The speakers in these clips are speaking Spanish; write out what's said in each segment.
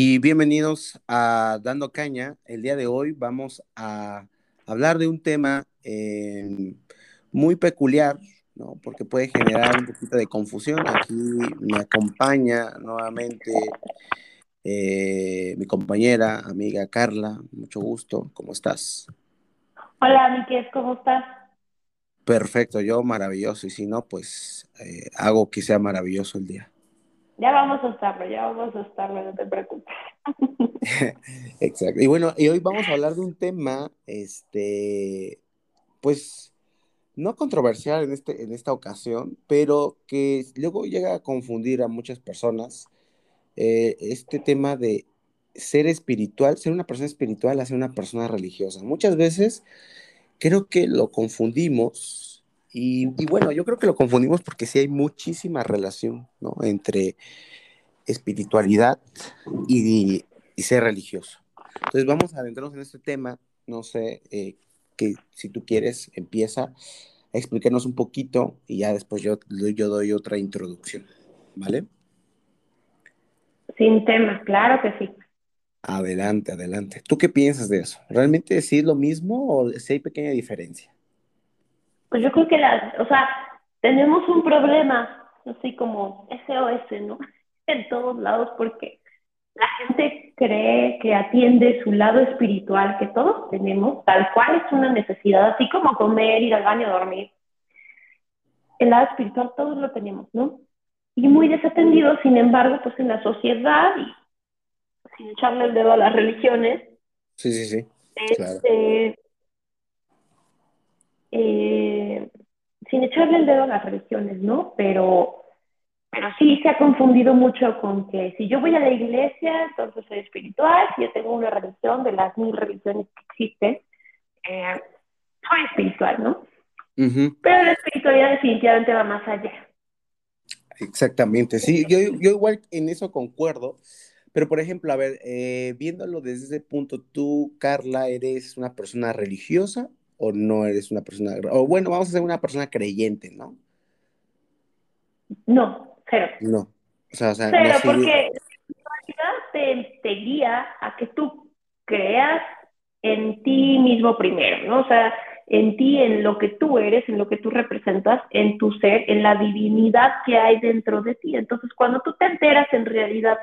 y bienvenidos a Dando Caña. El día de hoy vamos a hablar de un tema eh, muy peculiar, ¿no? porque puede generar un poquito de confusión. Aquí me acompaña nuevamente eh, mi compañera, amiga Carla. Mucho gusto. ¿Cómo estás? Hola, Miquel, ¿cómo estás? Perfecto, yo maravilloso. Y si no, pues eh, hago que sea maravilloso el día. Ya vamos a estarlo, ya vamos a estarlo, no te preocupes. Exacto. Y bueno, y hoy vamos a hablar de un tema, este, pues, no controversial en, este, en esta ocasión, pero que luego llega a confundir a muchas personas. Eh, este tema de ser espiritual, ser una persona espiritual a ser una persona religiosa. Muchas veces creo que lo confundimos y, bueno, yo creo que lo confundimos porque sí hay muchísima relación ¿no? entre espiritualidad y, ser religioso. Entonces vamos a adentrarnos en este tema. No sé, eh, que si tú quieres, empieza a explicarnos un poquito y ya después yo, yo doy otra introducción. ¿Vale? Sin tema, claro que sí. Adelante, adelante. ¿Tú qué piensas de eso? ¿Realmente sí es lo mismo o si hay pequeña diferencia? Pues yo creo que las, o sea, tenemos un problema, así como SOS, ¿no? En todos lados, porque la gente cree que atiende su lado espiritual, que todos tenemos, tal cual es una necesidad, así como comer, ir al baño, dormir. El lado espiritual todos lo tenemos, ¿no? Y muy desatendido, sin embargo, pues en la sociedad, y sin echarle el dedo a las religiones, sí, sí, sí. Este, eh, sin echarle el dedo a las religiones, ¿no? Pero, pero sí se ha confundido mucho con que si yo voy a la iglesia, entonces soy espiritual, si yo tengo una religión de las mil religiones que existen, eh, soy espiritual, ¿no? Pero la espiritualidad definitivamente va más allá. Exactamente, sí, yo, yo igual en eso concuerdo, pero por ejemplo, a ver, eh, viéndolo desde ese punto, tú, Carla, eres una persona religiosa o no eres una persona, o bueno, vamos a ser una persona creyente, ¿no? No, cero. No, o sea, o sea cero, porque la te, te guía a que tú creas en ti mismo primero, ¿no? O sea, en ti, en lo que tú eres, en lo que tú representas, en tu ser, en la divinidad que hay dentro de ti. Entonces, cuando tú te enteras en realidad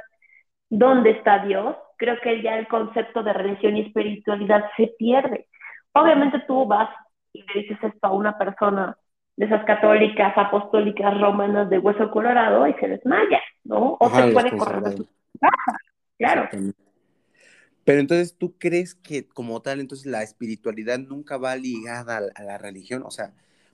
dónde está Dios, creo que ya el concepto de religión y espiritualidad se pierde. Obviamente tú vas y le dices esto a una persona de esas católicas, apostólicas, romanas de hueso colorado y se desmaya, ¿no? O se puede correr de su Claro. Pero entonces, ¿tú crees que como tal, entonces la espiritualidad nunca va ligada a, la religión? O sea,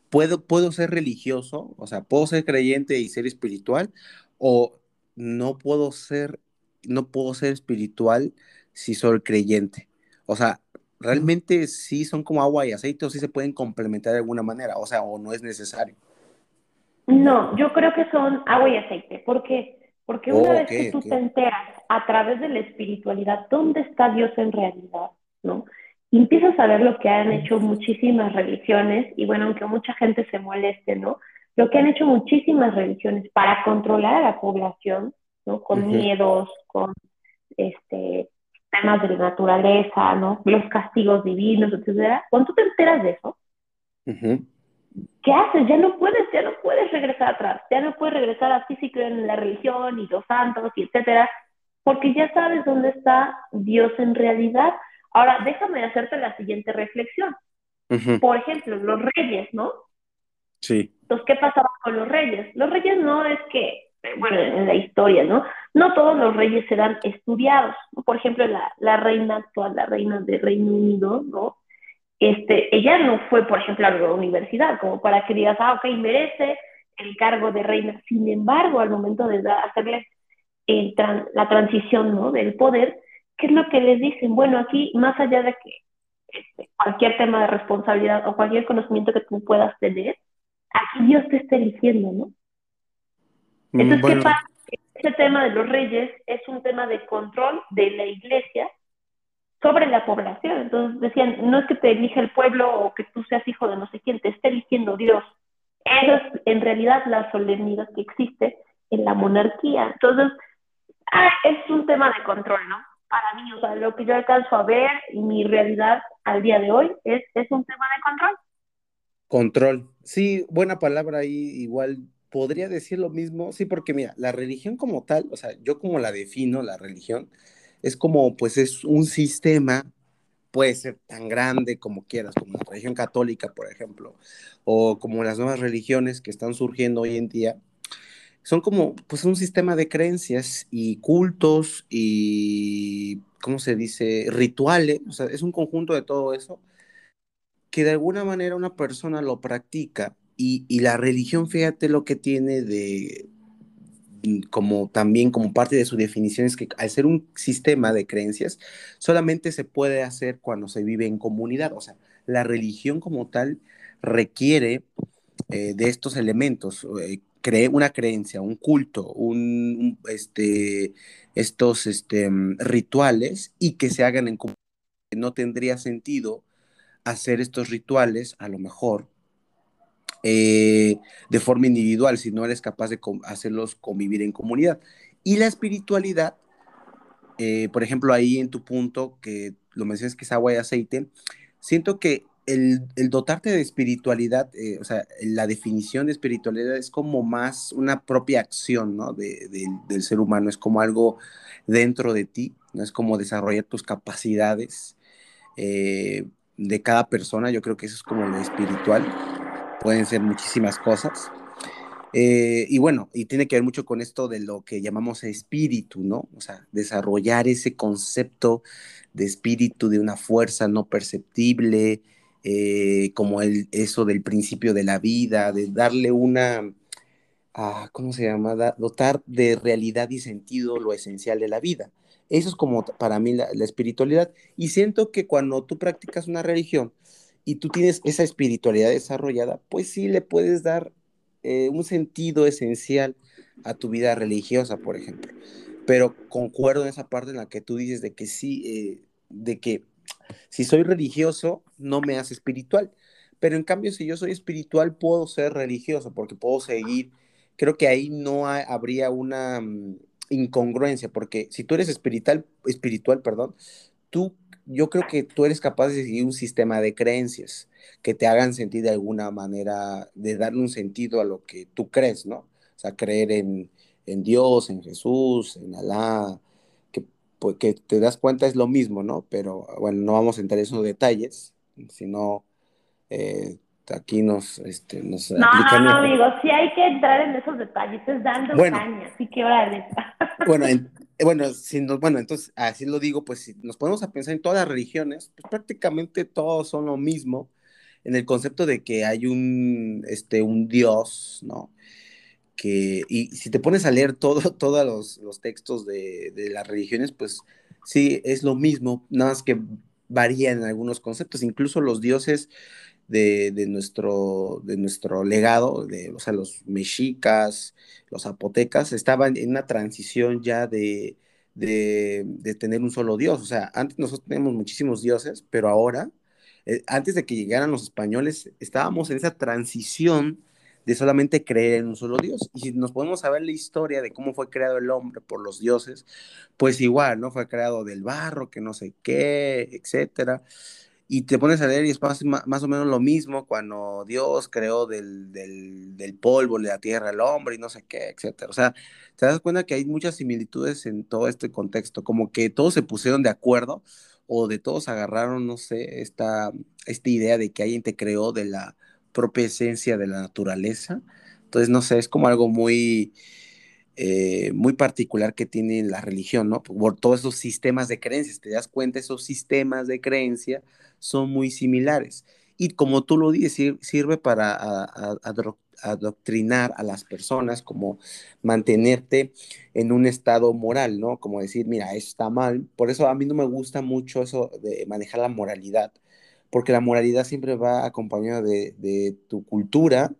¿puedo, ¿puedo ser religioso? O sea, ¿puedo ser creyente y ser espiritual? ¿O no puedo ser, no puedo ser espiritual si soy creyente? O sea, realmente sí son como agua y aceite o sí se pueden complementar de alguna manera, o sea, o no es necesario. No, yo creo que son agua y aceite. ¿Por qué? Porque una vez que tú te enteras a través de la espiritualidad dónde está Dios en realidad, ¿no? Y empiezas a ver lo que han hecho muchísimas religiones, y bueno, aunque mucha gente se moleste, ¿no? Lo que han hecho muchísimas religiones para controlar a la población, ¿no? Con miedos, con este, temas de la naturaleza, ¿no? Los castigos divinos, etcétera. Cuando tú te enteras de eso, ¿qué haces? Ya no puedes, ya no puedes regresar atrás, ya no puedes regresar a físico en la religión y los santos y etcétera, porque ya sabes dónde está Dios en realidad. Ahora, déjame hacerte la siguiente reflexión. Por ejemplo, los reyes, ¿no? Sí. Entonces, ¿qué pasaba con los reyes? Los reyes no es que bueno, en la historia, ¿no? No todos los reyes serán estudiados, ¿no? Por ejemplo, la, la reina actual, la reina de Reino Unido, ¿no? Este, ella no fue, por ejemplo, a la universidad, como para que digas, ah, ok, merece el cargo de reina. Sin embargo, al momento de hacerle la transición, ¿no? Del poder, ¿qué es lo que les dicen? Bueno, aquí, más allá de que este, cualquier tema de responsabilidad o cualquier conocimiento que tú puedas tener, aquí Dios te está eligiendo, ¿no? Entonces, ¿qué pasa? Ese tema de los reyes es un tema de control de la iglesia sobre la población. Entonces decían, no es que te elija el pueblo o que tú seas hijo de no sé quién, te está eligiendo Dios. Esa es en realidad la solemnidad que existe en la monarquía. Entonces, ah, es un tema de control, ¿no? Para mí, o sea, lo que yo alcanzo a ver y mi realidad al día de hoy es, es un tema de control. Control. Sí, buena palabra ahí, igual podría decir lo mismo, sí, porque mira, la religión como tal, o sea, yo como la defino, la religión, es como, pues es un sistema, puede ser tan grande como quieras, como la religión católica, por ejemplo, o como las nuevas religiones que están surgiendo hoy en día, son como, pues un sistema de creencias y cultos y, ¿cómo se dice?, rituales, o sea, es un conjunto de todo eso que de alguna manera una persona lo practica y, la religión, fíjate lo que tiene de, mm, como también como parte de su definición es que al ser un sistema de creencias, solamente se puede hacer cuando se vive en comunidad. O sea, la religión como tal requiere eh, de estos elementos, eh, cree una creencia, un culto, un, este, estos este, rituales y que se hagan en comunidad. No tendría sentido hacer estos rituales, a lo mejor, eh, de forma individual, si no eres capaz de hacerlos convivir en comunidad. Y la espiritualidad, eh, por ejemplo, ahí en tu punto, que lo mencionas que es agua y aceite, siento que el, dotarte de espiritualidad, eh, o sea, la definición de espiritualidad es como más una propia acción, ¿no? del ser humano, es como algo dentro de ti, ¿no? Es como desarrollar tus capacidades, de cada persona, yo creo que eso es como lo espiritual, pueden ser muchísimas cosas. Eh, y bueno, y tiene que ver mucho con esto de lo que llamamos espíritu, ¿no? O sea, desarrollar ese concepto de espíritu, de una fuerza no perceptible, eh, como el, eso del principio de la vida, de darle una, ah, ¿cómo se llama? dotar de realidad y sentido lo esencial de la vida. Eso es como para mí la, espiritualidad. Y siento que cuando tú practicas una religión y tú tienes esa espiritualidad desarrollada, pues sí le puedes dar eh, un sentido esencial a tu vida religiosa, por ejemplo. Pero concuerdo en esa parte en la que tú dices de que sí, eh, de que si soy religioso no me hace espiritual. Pero en cambio, si yo soy espiritual, puedo ser religioso porque puedo seguir. Creo que ahí no habría una mm, incongruencia, porque si tú eres espiritual, espiritual, perdón, tú, yo creo que tú eres capaz de seguir un sistema de creencias que te hagan sentir de alguna manera, de darle un sentido a lo que tú crees, ¿no? O sea, creer en, en Dios, en Jesús, en Alá, que, pues, que te das cuenta es lo mismo, ¿no? Pero bueno, no vamos a entrar en esos detalles, sino eh, aquí nos, este, nos no, no, no, amigo, sí hay que entrar en esos detalles, es dando bueno, caña, así que órale. Bueno, bueno, si bueno, entonces, así lo digo, pues si nos ponemos a pensar en todas las religiones, pues prácticamente todos son lo mismo, en el concepto de que hay un, este, un Dios, ¿no? Que, y si te pones a leer todo, todos los, los textos de, de las religiones, pues sí, es lo mismo, nada más que varían algunos conceptos, incluso los dioses de, nuestro, de nuestro legado, de, o sea, los mexicas, los zapotecas, estaban en una transición ya de, de, tener un solo dios. O sea, antes nosotros teníamos muchísimos dioses, pero ahora, eh, antes de que llegaran los españoles, estábamos en esa transición de solamente creer en un solo Dios. Y si nos podemos saber la historia de cómo fue creado el hombre por los dioses, pues igual, ¿no? Fue creado del barro, que no sé qué, etcétera y te pones a leer y es más, más, o menos lo mismo cuando Dios creó del, del, del, polvo de la tierra al hombre y no sé qué, etcétera. O sea, te das cuenta que hay muchas similitudes en todo este contexto, como que todos se pusieron de acuerdo o de todos agarraron, no sé, esta, esta idea de que alguien te creó de la propia esencia de la naturaleza. Entonces, no sé, es como algo muy, eh, muy particular que tiene la religión, ¿no? Por todos esos sistemas de creencias, te das cuenta, esos sistemas de creencia son muy similares. Y como tú lo dices, sirve para adoctrinar a las personas, como mantenerte en un estado moral, ¿no? Como decir, mira, eso está mal. Por eso a mí no me gusta mucho eso de manejar la moralidad, porque la moralidad siempre va acompañada de, de tu cultura,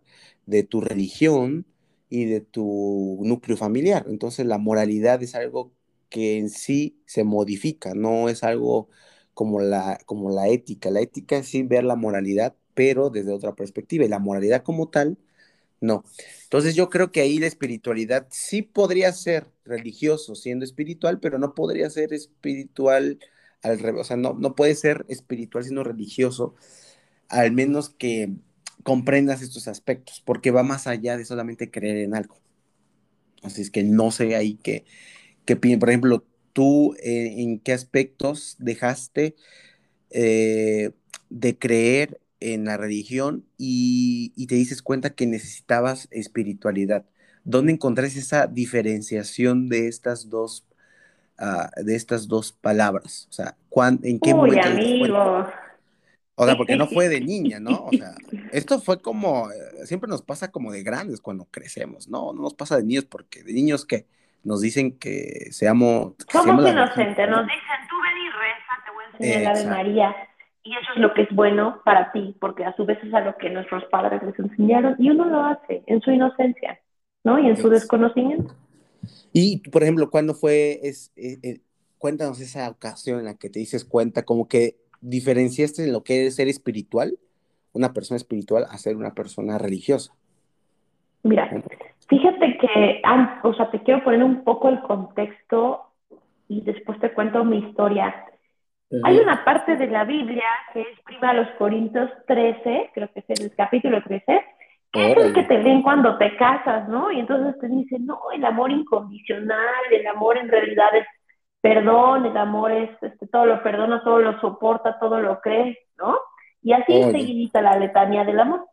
de tu religión, y de tu núcleo familiar. Entonces la moralidad es algo que en sí se modifica, no es algo como la, como la ética. La ética es sí ver la moralidad, pero desde otra perspectiva. Y la moralidad como tal No. Entonces yo creo que ahí la espiritualidad sí podría ser religioso siendo espiritual, pero no podría ser espiritual al revés. O sea, no, no puede ser espiritual siendo religioso, al menos que comprendas estos aspectos, porque va más allá de solamente creer en algo. Así es que no sé ahí qué, qué por ejemplo, tú eh, en qué aspectos dejaste eh, de creer en la religión y, te dices cuenta que necesitabas espiritualidad. ¿Dónde encontrás esa diferenciación de estas dos, ah, de estas dos palabras? O sea, ¿en qué Uy, amigo. O sea, porque no fue de niña, ¿no? O sea, esto fue como, eh, siempre nos pasa como de grandes cuando crecemos, ¿no? No nos pasa de niños porque de niños que nos dicen que seamos... Somos inocentes, nos dicen, tú ven y reza, te voy a enseñar la de María. Y eso es lo que es bueno para ti, porque a su vez es a lo que nuestros padres les enseñaron y uno lo hace en su inocencia, ¿no? Y en su desconocimiento. Y, por ejemplo, ¿cuándo fue, es, eh, eh, cuéntanos esa ocasión en la que te dices cuenta, como que diferenciaste en lo que es ser espiritual, una persona espiritual, a ser una persona religiosa? Mira, fíjate que, o sea, te quiero poner un poco el contexto y después te cuento mi historia. Hay una parte de la Biblia que es prima a los Corintios 13, creo que es el capítulo 13, que es el que te ven cuando te casas, ¿no? Y entonces te dicen, no, el amor incondicional, el amor en realidad es perdón, el amor es este, todo lo perdona, todo lo soporta, todo lo cree, ¿no? Y así se seguidita la letanía del amor.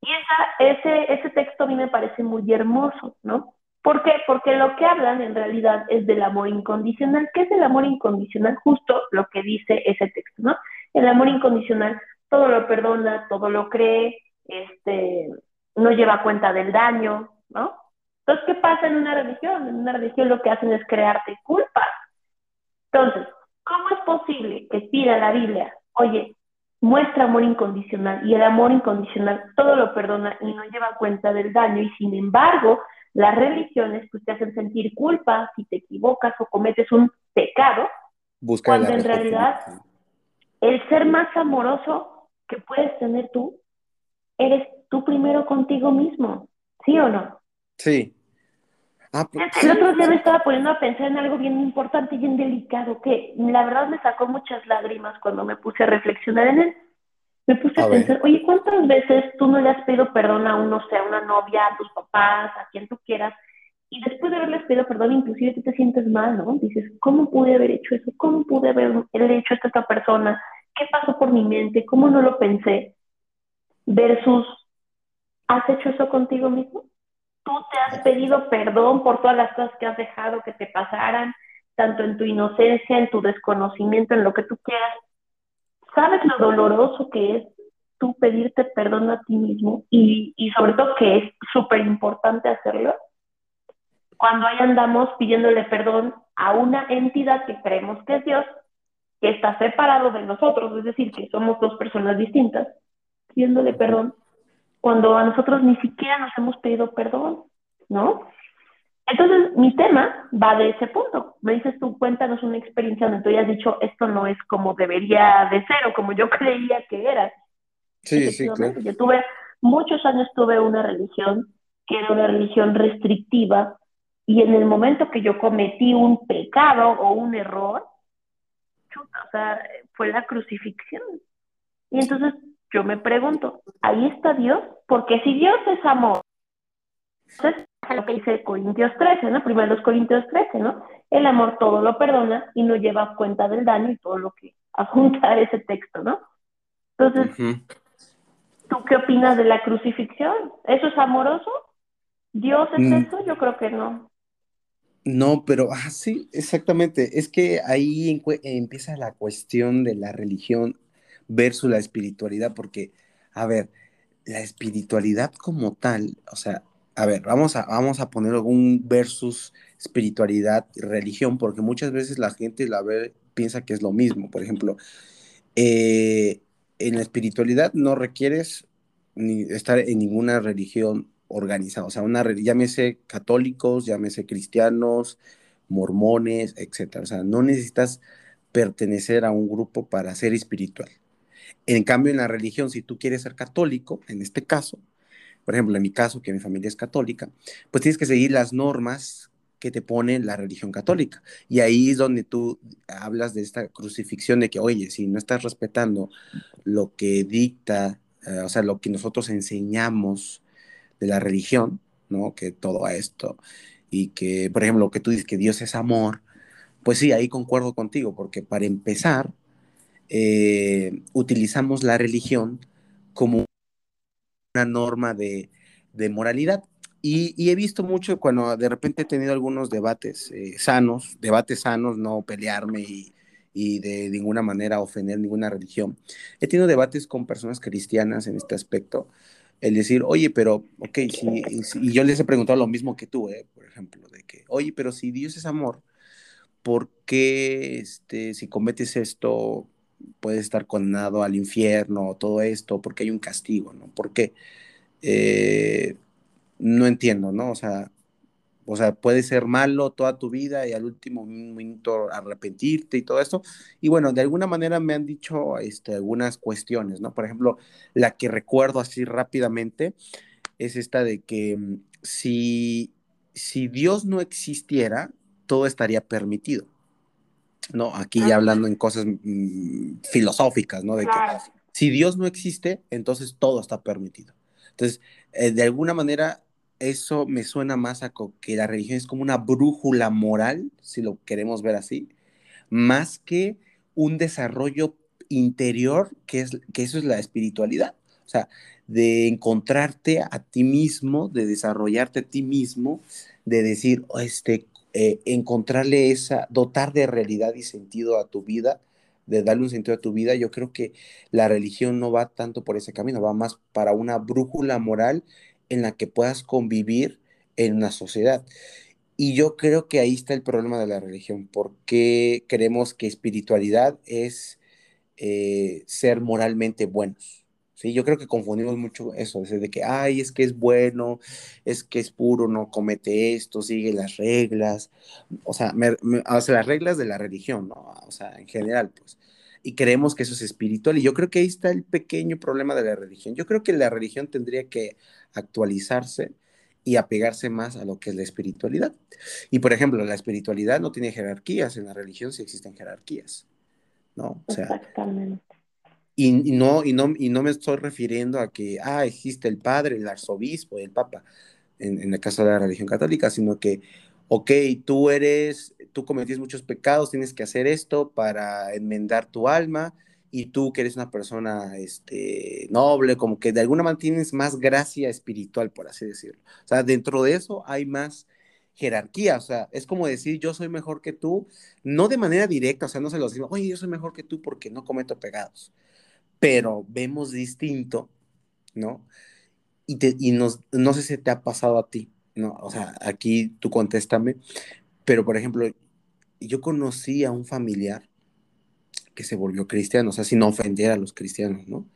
Y esa, ese, ese texto a mí me parece muy hermoso, ¿no? ¿Por qué? Porque lo que hablan en realidad es del amor incondicional. ¿Qué es el amor incondicional? Justo lo que dice ese texto, ¿no? El amor incondicional todo lo perdona, todo lo cree, este, no lleva cuenta del daño, ¿no? Entonces, ¿qué pasa en una religión? En una religión lo que hacen es crearte culpa. Entonces, ¿cómo es posible que pida la Biblia, oye, muestra amor incondicional y el amor incondicional todo lo perdona y no lleva cuenta del daño y sin embargo las religiones pues, te hacen sentir culpa si te equivocas o cometes un pecado, cuando en realidad el ser más amoroso que puedes tener tú, eres tú primero contigo mismo, ¿sí o no? Sí. Ah, pues, el otro día me estaba poniendo a pensar en algo bien importante y bien delicado, que la verdad me sacó muchas lágrimas cuando me puse a reflexionar en él me puse a, pensar, oye, ¿cuántas veces tú no le has pedido perdón a uno, sea una novia, a tus papás, a quien tú quieras? Y después de haberles pedido perdón, inclusive tú te sientes mal, ¿no? Dices, ¿cómo pude haber hecho eso? ¿Cómo pude haber hecho esto a esta persona? ¿Qué pasó por mi mente? ¿Cómo no lo pensé? Versus, ¿has hecho eso contigo mismo? ¿Tú te has pedido perdón por todas las cosas que has dejado que te pasaran, tanto en tu inocencia, en tu desconocimiento, en lo que tú quieras? ¿Sabes lo doloroso que es tú pedirte perdón a ti mismo? Y, y sobre todo que es súper importante hacerlo. Cuando ahí andamos pidiéndole perdón a una entidad que creemos que es Dios, que está separado de nosotros, es decir, que somos dos personas distintas, pidiéndole perdón, cuando a nosotros ni siquiera nos hemos pedido perdón, ¿no? Entonces, mi tema va de ese punto. Me dices tú, cuéntanos una experiencia donde tú hayas dicho, esto no es como debería de ser o como yo creía que era. Sí, sí, claro. Yo tuve, muchos años tuve una religión que era una religión restrictiva y en el momento que yo cometí un pecado o un error, chuta, o sea, fue la crucifixión. Y entonces yo me pregunto, ¿ahí está Dios? Porque si Dios es amor, entonces lo que dice Corintios 13, ¿no? Primero los Corintios 13, ¿no? El amor todo lo perdona y no lleva cuenta del daño y todo lo que apunta ese texto, ¿no? Entonces, ¿tú qué opinas de la crucifixión? ¿Eso es amoroso? ¿Dios es mm. eso? Yo creo que no. No, pero ah, sí, exactamente. Es que ahí empieza la cuestión de la religión versus la espiritualidad, porque, a ver, la espiritualidad como tal, o sea, a ver, vamos a, vamos a poner algún versus espiritualidad religión, porque muchas veces la gente la ve, piensa que es lo mismo. Por ejemplo, eh, en la espiritualidad no requieres ni estar en ninguna religión organizada, o sea, una llámese católicos, llámese cristianos, mormones, etcétera. O sea, no necesitas pertenecer a un grupo para ser espiritual. En cambio, en la religión, si tú quieres ser católico, en este caso, por ejemplo, en mi caso, que mi familia es católica, pues tienes que seguir las normas que te pone la religión católica. Y ahí es donde tú hablas de esta crucifixión de que, oye, si no estás respetando lo que dicta, eh, o sea, lo que nosotros enseñamos de la religión, ¿no? Que todo esto, y que, por ejemplo, lo que tú dices que Dios es amor, pues sí, ahí concuerdo contigo, porque para empezar, eh, utilizamos la religión como una norma de, moralidad. Y, he visto mucho cuando de repente he tenido algunos debates eh, sanos, debates sanos, no pelearme y, de ninguna manera ofender ninguna religión. He tenido debates con personas cristianas en este aspecto, el decir, oye, pero, ok, si, y yo les he preguntado lo mismo que tú, eh, por ejemplo, de que, oye, pero si Dios es amor, ¿por qué este, si cometes esto puedes estar condenado al infierno, todo esto, porque hay un castigo, ¿no? Porque eh, no entiendo, ¿no? O sea, o sea, puede ser malo toda tu vida y al último minuto arrepentirte y todo esto. Y bueno, de alguna manera me han dicho este, algunas cuestiones, ¿no? Por ejemplo, la que recuerdo así rápidamente es esta de que mm, si, si Dios no existiera, todo estaría permitido. ¿No? Aquí ya hablando en cosas mm, filosóficas, ¿no? De que si Dios no existe, entonces todo está permitido. Entonces, eh, de alguna manera, eso me suena más a que la religión es como una brújula moral, si lo queremos ver así, más que un desarrollo interior, que, es, que eso es la espiritualidad. O sea, de encontrarte a ti mismo, de desarrollarte a ti mismo, de decir, oh, este, eh, encontrarle esa, dotar de realidad y sentido a tu vida, de darle un sentido a tu vida, yo creo que la religión no va tanto por ese camino, va más para una brújula moral en la que puedas convivir en una sociedad. Y yo creo que ahí está el problema de la religión, porque creemos que espiritualidad es eh, ser moralmente buenos. Sí, yo creo que confundimos mucho eso, de que, ay, es que es bueno, es que es puro, no comete esto, sigue las reglas, o sea, las reglas de la religión, ¿no? O sea, en general, pues. Y creemos que eso es espiritual, y yo creo que ahí está el pequeño problema de la religión. Yo creo que la religión tendría que actualizarse y apegarse más a lo que es la espiritualidad. Y por ejemplo, la espiritualidad no tiene jerarquías, en la religión sí existen jerarquías, ¿no? O sea, Exactamente y, no, y, no, y no me estoy refiriendo a que, ah, existe el padre, el arzobispo, el papa, en, el caso de la religión católica, sino que, ok, tú eres, tú cometiste muchos pecados, tienes que hacer esto para enmendar tu alma, y tú que eres una persona este, noble, como que de alguna manera tienes más gracia espiritual, por así decirlo. O sea, dentro de eso hay más jerarquía, o sea, es como decir yo soy mejor que tú, no de manera directa, o sea, no se los digo, oye, yo soy mejor que tú porque no cometo pecados, pero vemos distinto, ¿no? Y, te, y nos, no sé si te ha pasado a ti, ¿no? O sea, aquí tú contéstame, pero por ejemplo, yo conocí a un familiar que se volvió cristiano, o sea, sin ofender a los cristianos, ¿no?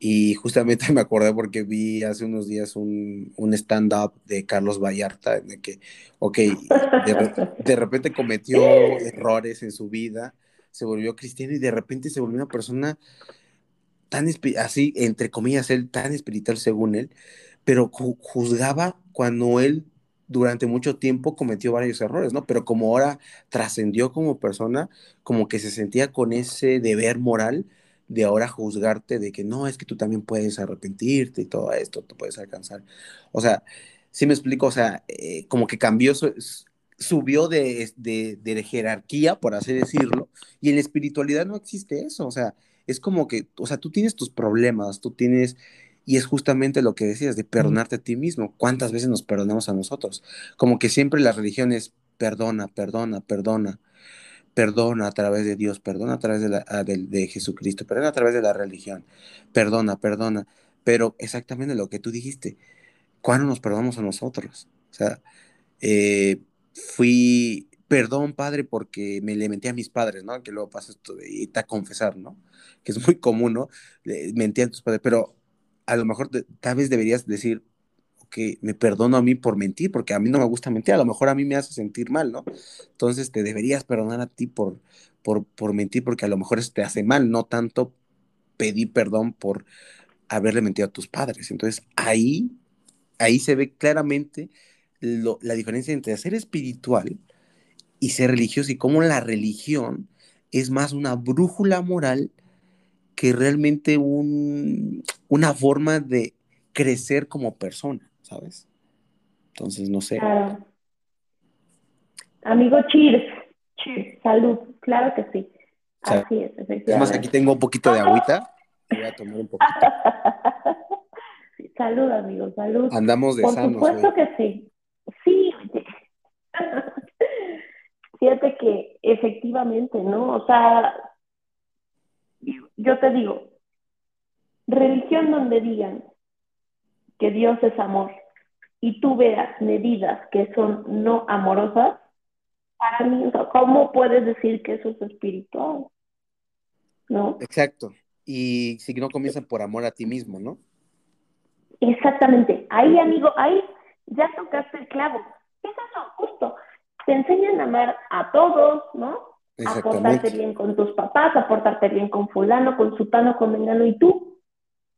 Y justamente me acordé porque vi hace unos días un, un stand-up de Carlos Vallarta, en el que, ok, de, de, repente cometió errores en su vida, se volvió cristiano y de repente se volvió una persona tan así, entre comillas, él tan espiritual según él, pero juzgaba cuando él durante mucho tiempo cometió varios errores, ¿no? Pero como ahora trascendió como persona, como que se sentía con ese deber moral de ahora juzgarte de que no, es que tú también puedes arrepentirte y todo esto, tú puedes alcanzar. O sea, sí me explico, o sea, eh, como que cambió, subió de, de, de jerarquía, por así decirlo, y en la espiritualidad no existe eso, o sea, es como que, o sea, tú tienes tus problemas, tú tienes, y es justamente lo que decías, de perdonarte a ti mismo. ¿Cuántas veces nos perdonamos a nosotros? Como que siempre la religión es perdona, perdona, perdona, perdona a través de Dios, perdona a través de, la, ah, de, Jesucristo, perdona a través de la religión, perdona, perdona. Pero exactamente lo que tú dijiste, ¿cuándo nos perdonamos a nosotros? O sea, eh, fui, perdón, padre, porque me le menté a mis padres, ¿no? Que luego pasa esto de irte a confesar, ¿no? Que es muy común, ¿no? Mentir a tus padres, pero a lo mejor tal vez deberías decir, ok, me perdono a mí por mentir, porque a mí no me gusta mentir, a lo mejor a mí me hace sentir mal, ¿no? Entonces te deberías perdonar a ti por, por, por mentir, porque a lo mejor eso te hace mal, no tanto pedir perdón por haberle mentido a tus padres. Entonces ahí ahí se ve claramente la diferencia entre ser espiritual y ser religioso y cómo la religión es más una brújula moral que realmente un, una forma de crecer como persona, ¿sabes? Entonces, no sé. Claro. Amigo, cheers. Cheers. Salud. Claro que sí. Así es, efectivamente. Además, aquí tengo un poquito de agüita. Voy a tomar un poquito. salud, amigo, salud. Andamos de Por sanos. Por supuesto que sí. Sí, Fíjate que efectivamente, ¿no? O sea, yo te digo, religión donde digan que Dios es amor y tú veas medidas que son no amorosas, para mí, ¿cómo puedes decir que eso es espiritual? ¿No? Exacto. Y si no comienzan por amor a ti mismo, ¿no? Exactamente. Ahí, amigo, ahí ya tocaste el clavo. Es eso, justo te enseñan a amar a todos, ¿no? A portarte bien con tus papás, a portarte bien con fulano, con sutano, con mengano, y tú,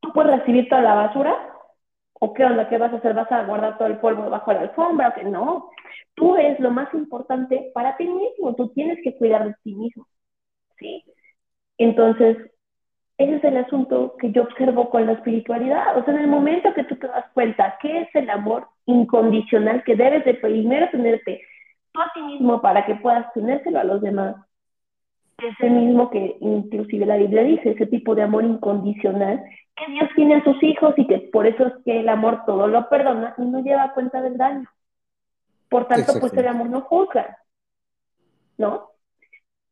tú puedes recibir toda la basura, ¿o qué onda? ¿Qué vas a hacer? ¿Vas a guardar todo el polvo debajo de la alfombra? ¿O qué? No, tú eres lo más importante para ti mismo, tú tienes que cuidar de ti mismo, ¿sí? Entonces, ese es el asunto que yo observo con la espiritualidad. O sea, en el momento que tú te das cuenta que es el amor incondicional que debes de primero tenerte tú a ti mismo para que puedas tenérselo a los demás. Es el mismo que inclusive la Biblia dice, ese tipo de amor incondicional que Dios tiene a sus hijos y que por eso es que el amor todo lo perdona y no lleva cuenta del daño. Por tanto, pues el amor no juzga, ¿no?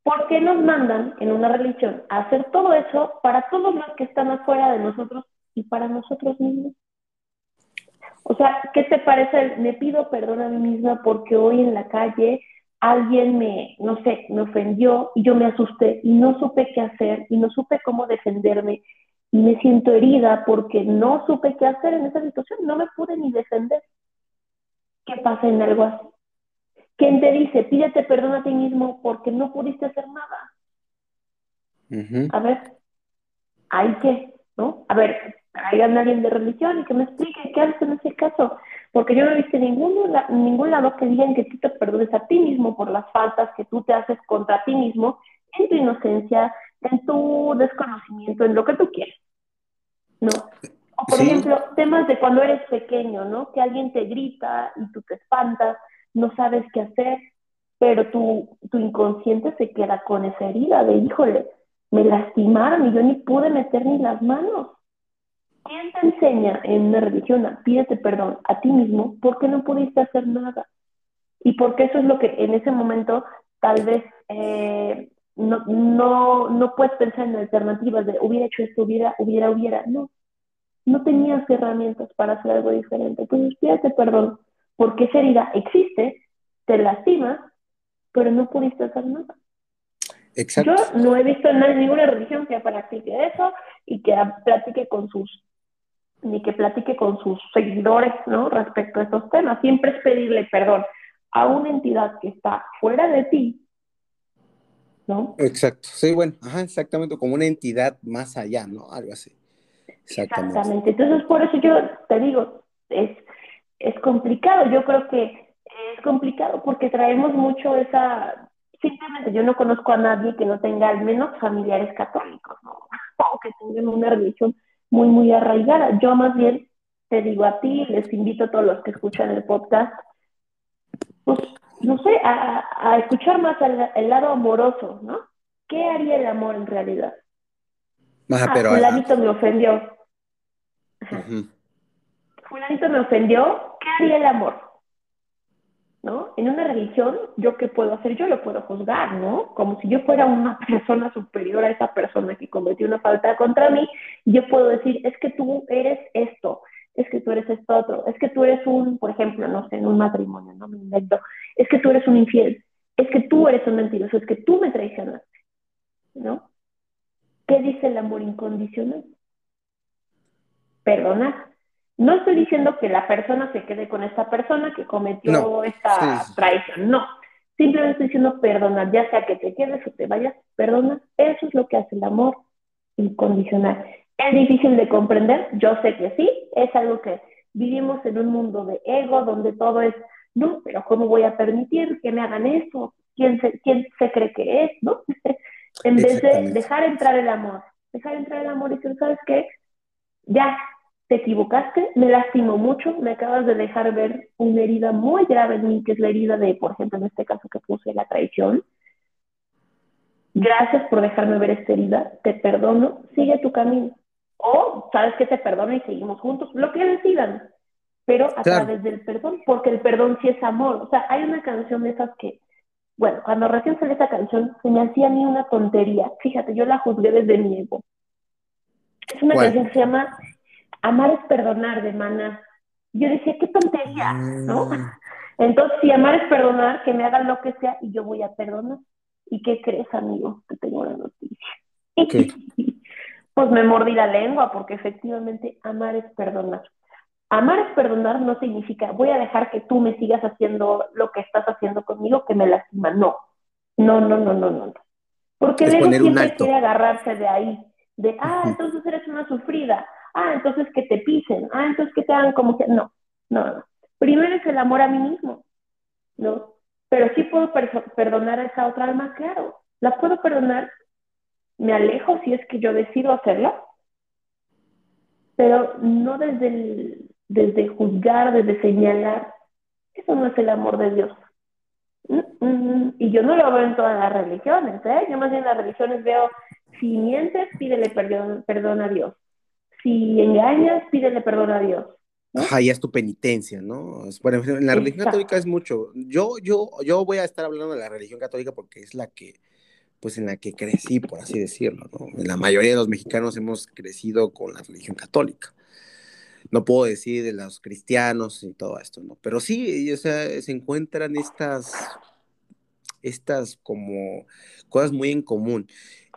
¿Por qué nos mandan en una religión a hacer todo eso para todos los que están afuera de nosotros y para nosotros mismos? O sea, ¿qué te parece? Me pido perdón a mí misma porque hoy en la calle alguien me, no sé, me ofendió y yo me asusté y no supe qué hacer y no supe cómo defenderme y me siento herida porque no supe qué hacer en esa situación, no me pude ni defender. ¿Qué pasa en algo así? ¿Quién te dice, pídete perdón a ti mismo porque no pudiste hacer nada? A ver, ¿hay qué? ¿No? A ver, traigan a alguien de religión y que me explique qué haces en ese caso. Porque yo no he visto ningún, ningún lado que digan que tú te perdones a ti mismo por las faltas que tú te haces contra ti mismo en tu inocencia, en tu desconocimiento, en lo que tú quieres. ¿No? O por ejemplo, temas de cuando eres pequeño, ¿no? Que alguien te grita y tú te espantas, no sabes qué hacer, pero tu, tu inconsciente se queda con esa herida de, híjole, me lastimaron y yo ni pude meter ni las manos. ¿Quién te enseña en una religión a pídete perdón a ti mismo porque no pudiste hacer nada? Y porque eso es lo que en ese momento tal vez eh, no, no, no puedes pensar en alternativas de hubiera hecho esto, hubiera, hubiera, hubiera. No, no tenías herramientas para hacer algo diferente. Entonces pídete perdón porque esa herida existe, te lastima, pero no pudiste hacer nada. Exacto. Yo no he visto en ninguna religión que practique eso y que practique con sus ni que platique con sus seguidores, ¿no? Respecto a estos temas. Siempre es pedirle perdón a una entidad que está fuera de ti, ¿no? Exacto. Sí, bueno, ajá, exactamente, como una entidad más allá, ¿no? Algo así. Exactamente. exactamente. Entonces, por eso yo te digo, es, es complicado. Yo creo que es complicado porque traemos mucho esa... Simplemente yo no conozco a nadie que no tenga al menos familiares católicos, ¿no? O que tengan una religión muy, muy arraigada. Yo más bien te digo a ti, les invito a todos los que escuchan el podcast, pues, no sé, a, escuchar más el, lado amoroso, ¿no? ¿Qué haría el amor en realidad? ah, pero, fulanito me ofendió. Fulanito me ofendió, ¿qué haría el amor? ¿No? En una religión, ¿yo qué puedo hacer? Yo lo puedo juzgar, ¿no? Como si yo fuera una persona superior a esa persona que cometió una falta contra mí, yo puedo decir, es que tú eres esto, es que tú eres esto otro, es que tú eres un, por ejemplo, no sé, en un matrimonio, ¿no? Me invento, es que tú eres un infiel, es que tú eres un mentiroso, es que tú me traicionaste, ¿no? ¿Qué dice el amor incondicional? Perdonar. No estoy diciendo que la persona se quede con esta persona que cometió esta traición, no. Simplemente estoy diciendo perdonar, ya sea que te quedes o te vayas, perdona. Eso es lo que hace el amor incondicional. ¿Es difícil de comprender? Yo sé que sí, es algo que vivimos en un mundo de ego donde todo es, no, pero ¿cómo voy a permitir que me hagan eso? ¿Quién se, quién se cree que es? ¿no? en vez de dejar entrar el amor, dejar entrar el amor y decir, ¿sabes qué? Ya, te equivocaste, me lastimó mucho, me acabas de dejar ver una herida muy grave en mí, que es la herida de, por ejemplo, en este caso que puse la traición. Gracias por dejarme ver esta herida, te perdono, sigue tu camino. O sabes que te perdono y seguimos juntos, lo que decidan, pero a través del perdón, porque el perdón sí es amor. O sea, hay una canción de esas que, bueno, cuando recién salió esa canción, se me hacía a mí una tontería. Fíjate, yo la juzgué desde mi ego. Es una canción que se llama Amar es perdonar de Maná. Yo decía, qué tontería, ¿no? Mm. Entonces, si amar es perdonar, que me hagan lo que sea y yo voy a perdonar. ¿Y qué crees, amigo? Que tengo una noticia. pues me mordí la lengua porque efectivamente amar es perdonar. Amar es perdonar no significa voy a dejar que tú me sigas haciendo lo que estás haciendo conmigo que me lastima. No, no, no, no, no, no. Porque el siempre quiere agarrarse de ahí, de, ah, entonces eres una sufrida, ah, entonces que te pisen, ah, entonces que te hagan como que, no, no, no. Primero es el amor a mí mismo, ¿no? Pero sí puedo perdonar a esa otra alma, claro, la puedo perdonar, me alejo si es que yo decido hacerlo, pero no desde, el, desde juzgar, desde señalar, eso no es el amor de Dios. Mm, mm, y yo no lo veo en todas las religiones, ¿eh? Yo más bien en las religiones veo, si mientes, pídele perdón, perdón a Dios si engañas, pídele perdón a Dios. Ajá, ya es tu penitencia, ¿no? Bueno, en la religión católica es mucho. Yo, yo, yo voy a estar hablando de la religión católica porque es la que, pues en la que crecí, por así decirlo, ¿no? La mayoría de los mexicanos hemos crecido con la religión católica. No puedo decir de los cristianos y todo esto, ¿no? Pero sí, o sea, se encuentran estas, estas como cosas muy en común.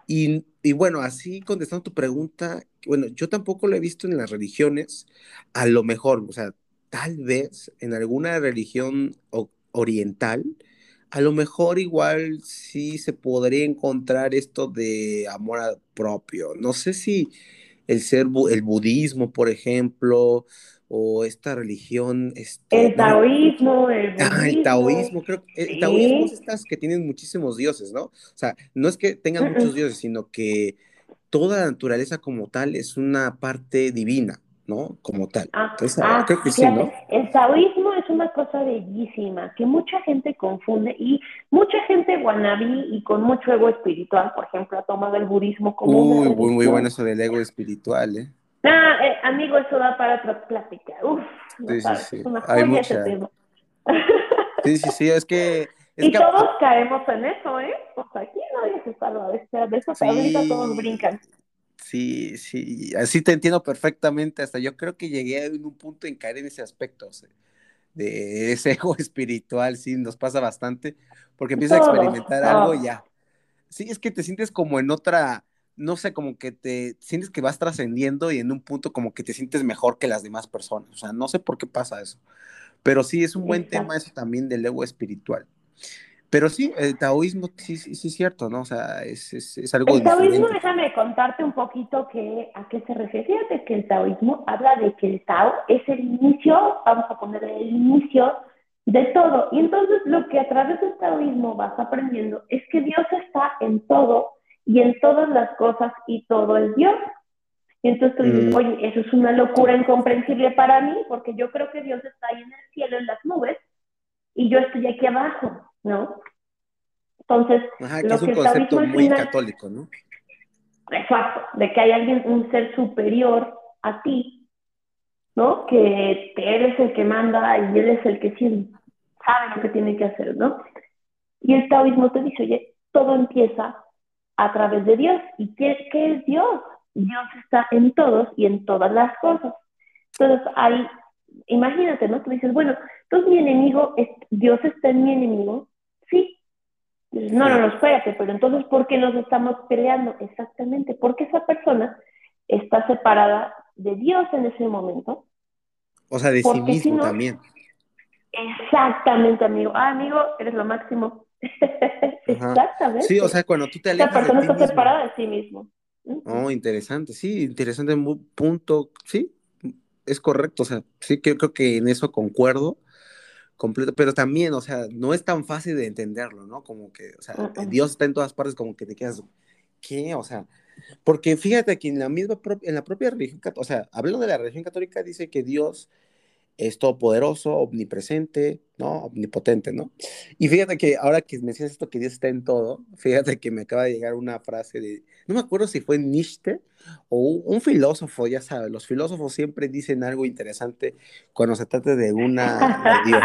Y, y bueno, así contestando tu pregunta, bueno, yo tampoco lo he visto en las religiones, a lo mejor, o sea, tal vez en alguna religión oriental, a lo mejor igual sí se podría encontrar esto de amor propio. No sé si el ser el budismo, por ejemplo, o esta religión. Este, el taoísmo, el budismo. Ah, el taoísmo, creo que el taoísmo es estas que tienen muchísimos dioses, ¿no? O sea, no es que tengan muchos dioses, sino que toda la naturaleza como tal es una parte divina, ¿no? Como tal. Ah, ah creo que sí, ¿no? El taoísmo es una cosa bellísima que mucha gente confunde y mucha gente guanabí y con mucho ego espiritual, por ejemplo, ha tomado el budismo como Uy, muy, muy bueno eso del ego espiritual, ¿eh? Ah, eh, amigo, eso da para otra plática. Uf, sí, sí, sí. Hay mucha... Sí, sí, sí, es que y todos caemos en eso, ¿eh? Pues aquí nadie se salva de, de eso, sí, todos brincan. Sí, sí, así te entiendo perfectamente. Hasta yo creo que llegué en un punto en caer en ese aspecto, de ese ego espiritual, sí, nos pasa bastante, porque empiezas a experimentar algo y ya. Sí, es que te sientes como en otra, no sé, como que te sientes que vas trascendiendo y en un punto como que te sientes mejor que las demás personas. O sea, no sé por qué pasa eso. Pero sí, es un buen tema eso también del ego espiritual. Pero sí, el taoísmo sí, sí, sí es cierto, ¿no? O sea, es, es, es algo El taoísmo, déjame contarte un poquito que, a qué se refiere. Fíjate que el taoísmo habla de que el Tao es el inicio, vamos a poner el inicio de todo. Y entonces lo que a través del taoísmo vas aprendiendo es que Dios está en todo y en todas las cosas y todo es Dios. Y entonces tú dices, mm. oye, eso es una locura incomprensible para mí, porque yo creo que Dios está ahí en el cielo, en las nubes, y yo estoy aquí abajo, ¿no? Entonces, Ajá, que es un concepto muy católico, ¿no? Exacto, de que hay alguien, un ser superior a ti, ¿no? Que eres el que manda y él es el que sí sabe lo que tiene que hacer, ¿no? Y el taoísmo te dice, oye, todo empieza a través de Dios. ¿Y qué, qué es Dios? Dios está en todos y en todas las cosas. Entonces, hay imagínate, ¿no? Tú dices, bueno, entonces mi enemigo, es, Dios está en mi enemigo. No, no, no, espérate, pero entonces, ¿por qué nos estamos peleando? Exactamente, porque esa persona está separada de Dios en ese momento. O sea, de sí mismo también. Exactamente, amigo. Ah, amigo, eres lo máximo. Exactamente. Sí, o sea, cuando tú te alejas Esa persona está separada de sí mismo. Oh, interesante, sí, interesante punto, sí, es correcto, o sea, sí que creo que en eso concuerdo completo, pero también, o sea, no es tan fácil de entenderlo, ¿no? Como que, o sea, Dios está en todas partes, como que te quedas, ¿qué? O sea, porque fíjate que en la misma, en la propia religión, o sea, hablando de la religión católica, dice que Dios es todopoderoso, omnipresente, ¿no? Omnipotente, ¿no? Y fíjate que ahora que mencionas esto que Dios está en todo, fíjate que me acaba de llegar una frase de, no me acuerdo si fue Nietzsche o un filósofo, ya sabes, los filósofos siempre dicen algo interesante cuando se trata de una de Dios.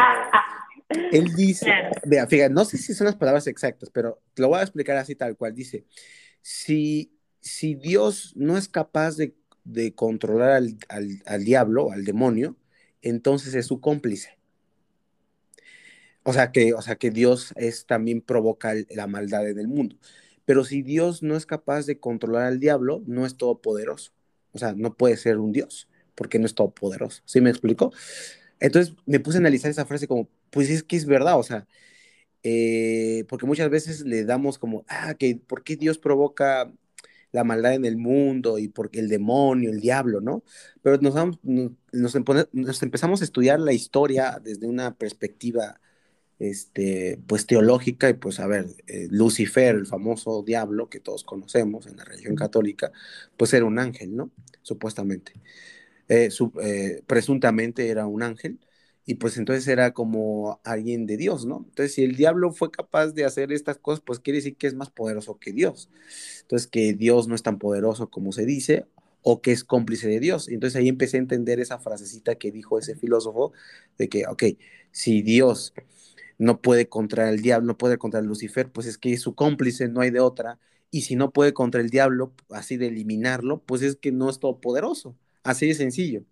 Él dice, vea, fíjate, no sé si son las palabras exactas, pero te lo voy a explicar así tal cual. Dice, si, si Dios no es capaz de, de controlar al, al, al diablo, al demonio, entonces es su cómplice. O sea que, o sea que Dios es también provoca la maldad en el mundo. Pero si Dios no es capaz de controlar al diablo, no es todopoderoso. O sea, no puede ser un Dios, porque no es todopoderoso. ¿Sí me explico? Entonces me puse a analizar esa frase como, pues es que es verdad, o sea, eh, porque muchas veces le damos como, ah, ¿por qué Dios provoca la maldad en el mundo y porque el demonio, el diablo, ¿no? Pero nos, nos, empezamos a estudiar la historia desde una perspectiva, este, pues teológica y pues a ver, eh, Lucifer, el famoso diablo que todos conocemos en la religión católica, pues era un ángel, ¿no? Supuestamente. Eh, eh, presuntamente era un ángel y pues entonces era como alguien de Dios, ¿no? Entonces, si el diablo fue capaz de hacer estas cosas, pues quiere decir que es más poderoso que Dios. Entonces, que Dios no es tan poderoso como se dice, o que es cómplice de Dios. Entonces ahí empecé a entender esa frasecita que dijo ese filósofo, de que, ok, si Dios no puede contra el diablo, no puede contra Lucifer, pues es que es su cómplice, no hay de otra. Y si no puede contra el diablo, así de eliminarlo, pues es que no es todopoderoso. Así de sencillo.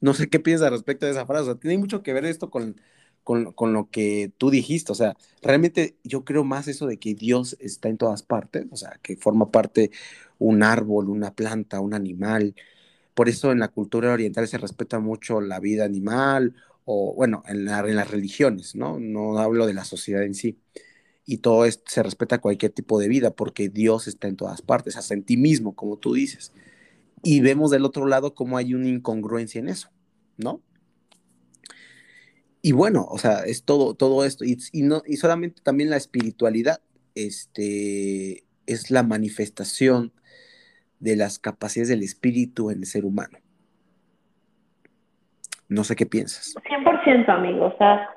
No sé qué piensas respecto de esa frase. O sea, tiene mucho que ver esto con, con, lo que tú dijiste. O sea, realmente yo creo más eso de que Dios está en todas partes. O sea, que forma parte un árbol, una planta, un animal. Por eso en la cultura oriental se respeta mucho la vida animal o, bueno, en, en las religiones, ¿no? No hablo de la sociedad en sí. Y todo esto, se respeta cualquier tipo de vida porque Dios está en todas partes, hasta en ti mismo, como tú dices y vemos del otro lado cómo hay una incongruencia en eso, ¿no? Y bueno, o sea, es todo, todo esto, y, no, y solamente también la espiritualidad, este, es la manifestación de las capacidades del espíritu en el ser humano. No sé qué piensas. 100%, amigo, o sea,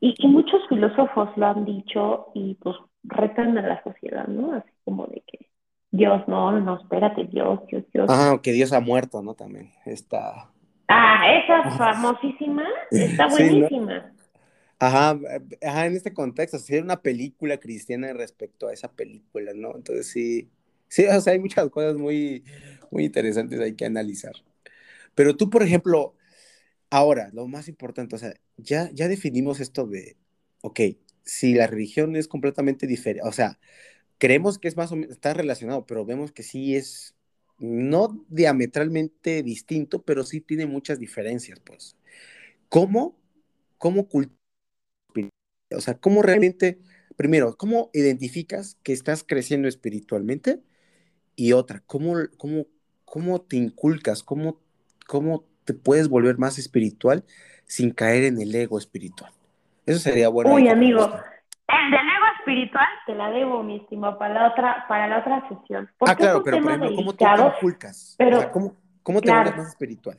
y, y, muchos filósofos lo han dicho y pues retan a la sociedad, ¿no? Así como de que Dios, no, no, espérate, Dios, Dios, Dios. Ah, que Dios ha muerto, ¿no? También está. Ah, esa famosísima, está buenísima. Ajá, ajá, en este contexto, si una película cristiana respecto a esa película, ¿no? Entonces sí, sí, o sea, hay muchas cosas muy, muy interesantes hay que analizar. Pero tú, por ejemplo, ahora, lo más importante, o sea, ya, ya definimos esto de, ok, si la religión es completamente diferente, o sea, creemos que es más o menos, está relacionado, pero vemos que sí es, no diametralmente distinto, pero sí tiene muchas diferencias, pues. ¿Cómo, cómo o sea, cómo realmente, primero, cómo identificas que estás creciendo espiritualmente? Y otra, ¿cómo, cómo, cómo te inculcas, cómo, cómo te puedes volver más espiritual sin caer en el ego espiritual? Eso sería bueno. Uy, amigo, espiritual te la debo, mi estimado, para la otra, para la otra sesión. ah, claro, pero por ejemplo, ¿cómo te inculcas? Pero, ¿Cómo, cómo te vuelves más espiritual?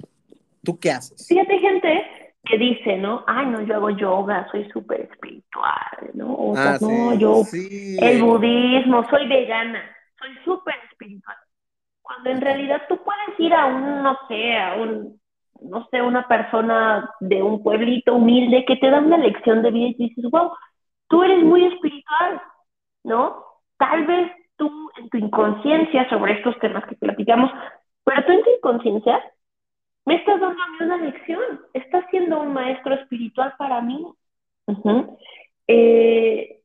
¿Tú qué haces? Fíjate, gente que dice, ¿no? Ay, no, yo hago yoga, soy súper espiritual, ¿no? O sea, ah, no, yo, el budismo, soy vegana, soy súper espiritual. Cuando en realidad tú puedes ir a un, no sé, a un, no sé, una persona de un pueblito humilde que te da una lección de vida y dices, wow, tú eres muy espiritual, ¿no? Tal vez tú en tu inconsciencia sobre estos temas que platicamos, pero tú en tu inconsciencia me estás dando a mí una lección, estás siendo un maestro espiritual para mí. Eh,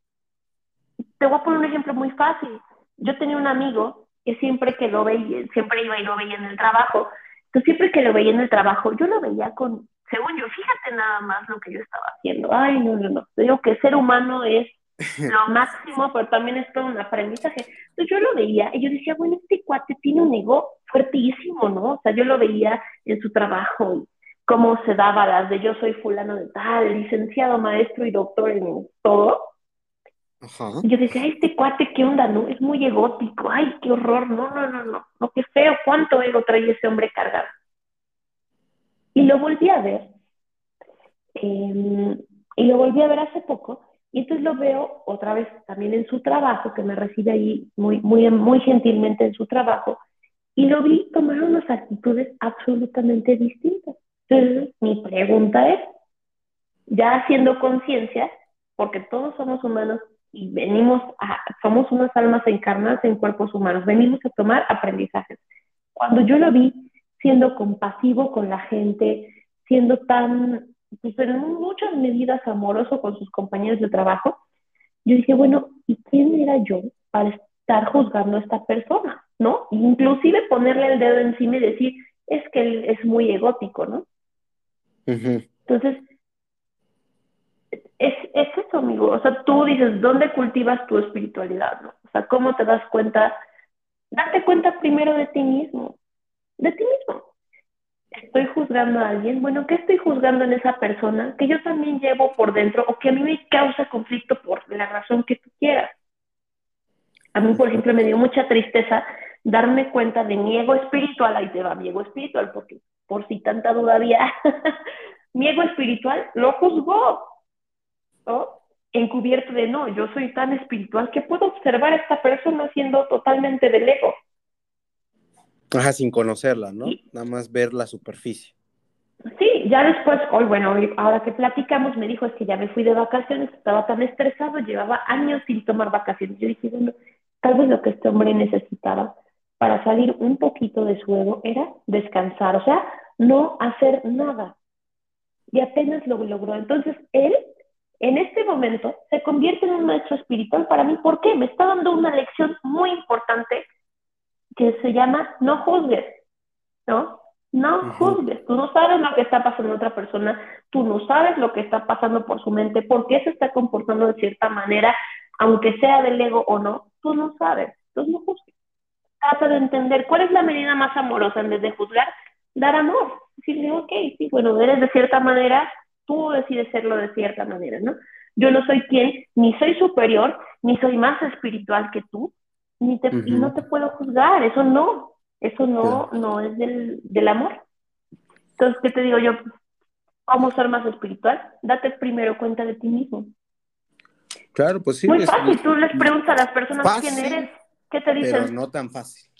te voy a poner un ejemplo muy fácil. Yo tenía un amigo que siempre que lo veía, siempre iba y lo veía en el trabajo, entonces siempre que lo veía en el trabajo, yo lo veía con según yo, fíjate nada más lo que yo estaba haciendo. Ay, no, no, no. Digo que ser humano es lo máximo, pero también es todo un aprendizaje. Entonces yo lo veía y yo decía, bueno, este cuate tiene un ego fuertísimo, ¿no? O sea, yo lo veía en su trabajo, cómo se daba las de yo soy fulano de tal, licenciado, maestro y doctor en todo. Ajá. Y yo decía, este cuate, ¿qué onda, no? Es muy egótico, ay, qué horror, no, no, no, no, no, qué feo, cuánto ego trae ese hombre cargado. Y lo volví a ver, em, y lo volví a ver hace poco, y entonces lo veo otra vez también en su trabajo, que me recibe ahí muy, muy, muy gentilmente en su trabajo, y lo vi tomar unas actitudes absolutamente distintas. Entonces, mi pregunta es, ya haciendo conciencia, porque todos somos humanos y venimos a, somos unas almas encarnadas en cuerpos humanos, venimos a tomar aprendizajes. Cuando yo lo vi siendo compasivo con la gente, siendo tan, pues en muchas medidas amoroso con sus compañeros de trabajo, yo dije, bueno, ¿y quién era yo para estar juzgando a esta persona? ¿No? Inclusive ponerle el dedo encima y decir, es que él es muy egótico, ¿no? Entonces, es, es, eso, amigo. O sea, tú dices, ¿dónde cultivas tu espiritualidad? ¿no? O sea, ¿cómo te das cuenta? Date cuenta primero de ti mismo, de ti mismo. Estoy juzgando a alguien. Bueno, ¿qué estoy juzgando en esa persona que yo también llevo por dentro o que a mí me causa conflicto por la razón que tú quieras? A mí, por ejemplo, me dio mucha tristeza darme cuenta de mi ego espiritual. Ahí te va mi ego espiritual, porque por si tanta duda había, mi ego espiritual lo juzgó, ¿no? Encubierto de no, yo soy tan espiritual que puedo observar a esta persona siendo totalmente del ego. Ajá, sin conocerla, ¿no? Nada más ver la superficie. Sí, ya después, hoy, bueno, ahora que platicamos, me dijo, es que ya me fui de vacaciones, estaba tan estresado, llevaba años sin tomar vacaciones. Yo dije, bueno, tal vez lo que este hombre necesitaba para salir un poquito de su ego era descansar, o sea, no hacer nada. Y apenas lo logró. Entonces, él, en este momento, se convierte en un maestro espiritual para mí. ¿Por qué? Me está dando una lección muy importante que se llama no juzgues, ¿no? No juzgues. Tú no sabes lo que está pasando en otra persona, tú no sabes lo que está pasando por su mente, por qué se está comportando de cierta manera, aunque sea del ego o no, tú no sabes. Entonces no juzgues trata de entender cuál es la medida más amorosa en vez de juzgar, dar amor. Decirle, ok, sí, bueno, eres de cierta manera, tú decides serlo de cierta manera, ¿no? Yo no soy quien, ni soy superior, ni soy más espiritual que tú, ni te, y no te puedo juzgar, eso no, eso no, no es del, del amor. Entonces, ¿qué te digo yo? ¿Cómo ser más espiritual? Date primero cuenta de ti mismo. Claro, pues sí. Muy fácil, tú les preguntas a las personas quién eres ¿Qué te dicen? Pero no tan fácil,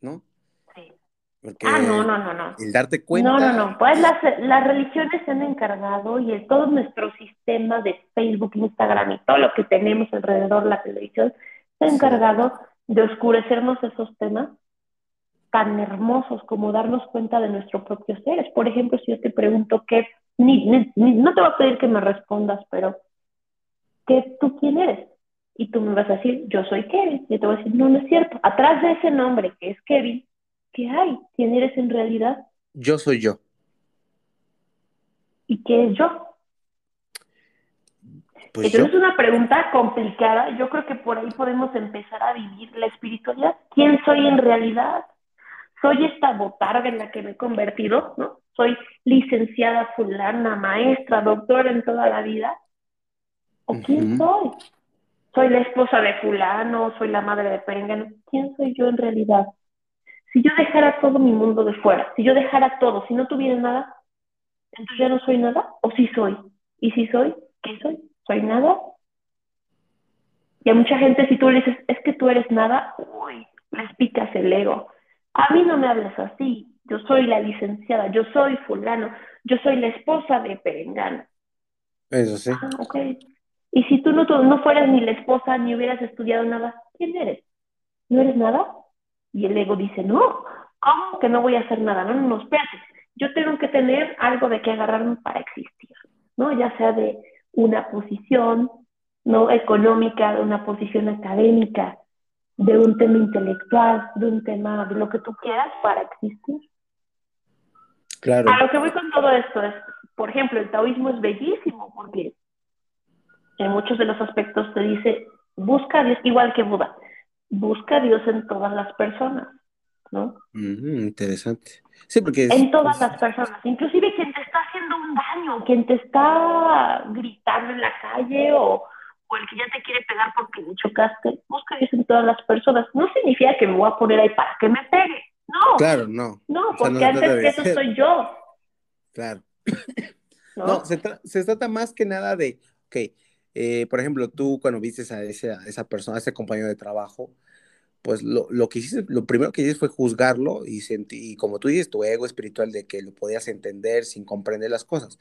¿no? Sí. ah, no, no, no, no. El darte cuenta. No, no, no. Pues las, las religiones se han encargado y el, todo nuestro sistema de Facebook, Instagram y todo lo que tenemos alrededor de la televisión se ha encargado de oscurecernos esos temas tan hermosos como darnos cuenta de nuestro propio ser. Por ejemplo, si yo te pregunto qué, ni, no te voy a pedir que me respondas, pero ¿qué, ¿tú quién eres? y tú me vas a decir, yo soy Kevin. Y te voy a decir, no, no es cierto. Atrás de ese nombre que es Kevin, ¿qué hay? ¿Quién eres en realidad? Yo soy yo. ¿Y qué es yo? Pues Entonces es una pregunta complicada. Yo creo que por ahí podemos empezar a vivir la espiritualidad. ¿Quién soy en realidad? ¿Soy esta botarga en la que me he convertido? ¿no? ¿Soy licenciada fulana, maestra, doctora en toda la vida? ¿O quién soy? soy la esposa de fulano, soy la madre de perengano. ¿Quién soy yo en realidad? Si yo dejara todo mi mundo de fuera, si yo dejara todo, si no tuviera nada, entonces ya no soy nada, o sí soy. Y si soy, ¿qué soy? ¿Soy nada? Y a mucha gente, si tú le dices, es que tú eres nada, uy, les picas el ego. A mí no me hables así. Yo soy la licenciada, yo soy fulano, yo soy la esposa de Perengano. Eso sí. Ah, ok. Y si tú no, no fueras ni la esposa ni hubieras estudiado nada, ¿quién eres? ¿No eres nada? Y el ego dice, no, ¿cómo que no voy a hacer nada? No, no, no, espérate. Yo tengo que tener algo de qué agarrarme para existir, ¿no? Ya sea de una posición, ¿no? Económica, de una posición académica, de un tema intelectual, de un tema de lo que tú quieras para existir. Claro. A lo que voy con todo esto es, por ejemplo, el taoísmo es bellísimo porque en muchos de los aspectos te dice, busca a Dios, igual que Buda, busca a Dios en todas las personas. ¿no? interesante. Sí, porque... en todas las personas, inclusive quien un daño, quien te está gritando en la calle o, o el que ya te quiere pegar porque le chocaste, busca Dios en todas las personas. No significa que me voy a poner ahí para que me pegue, no. Claro, no. No, porque antes que eso soy yo. Claro. No, se, se, trata más que nada de, ok, eh, por ejemplo, tú cuando vistes a, ese, a esa persona, a ese compañero de trabajo, pues lo, lo, que hiciste, lo primero que hiciste fue juzgarlo y, sentí, y como tú dices, tu ego espiritual de que lo podías entender sin comprender las cosas.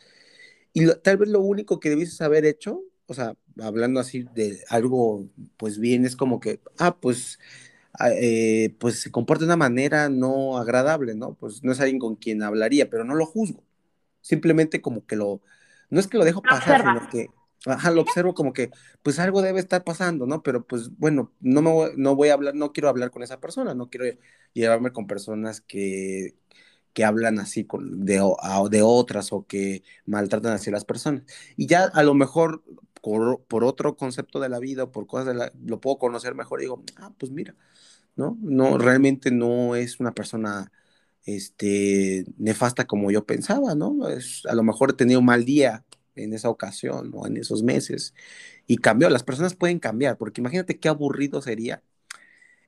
Y tal vez lo único que debiste haber hecho, o sea, hablando así de algo, pues bien, es como que, ah, pues, ah, eh, pues se comporta de una manera no agradable, ¿no? Pues no es alguien con quien hablaría, pero no lo juzgo. Simplemente como que lo, no es que lo dejo pasar, sino que Ajá, lo observo como que, pues algo debe estar pasando, ¿no? Pero pues bueno, no me voy, no voy a hablar, no quiero hablar con esa persona, no quiero llevarme con personas que, que hablan así con, de, de otras o que maltratan así a las personas. Y ya a lo mejor por, otro concepto de la vida o por cosas de la, lo puedo conocer mejor y digo, ah, pues mira, ¿no? No, realmente no es una persona este, nefasta como yo pensaba, ¿no? Es, a lo mejor he tenido un mal día en esa ocasión o en esos meses y cambió. Las personas pueden cambiar, porque imagínate qué aburrido sería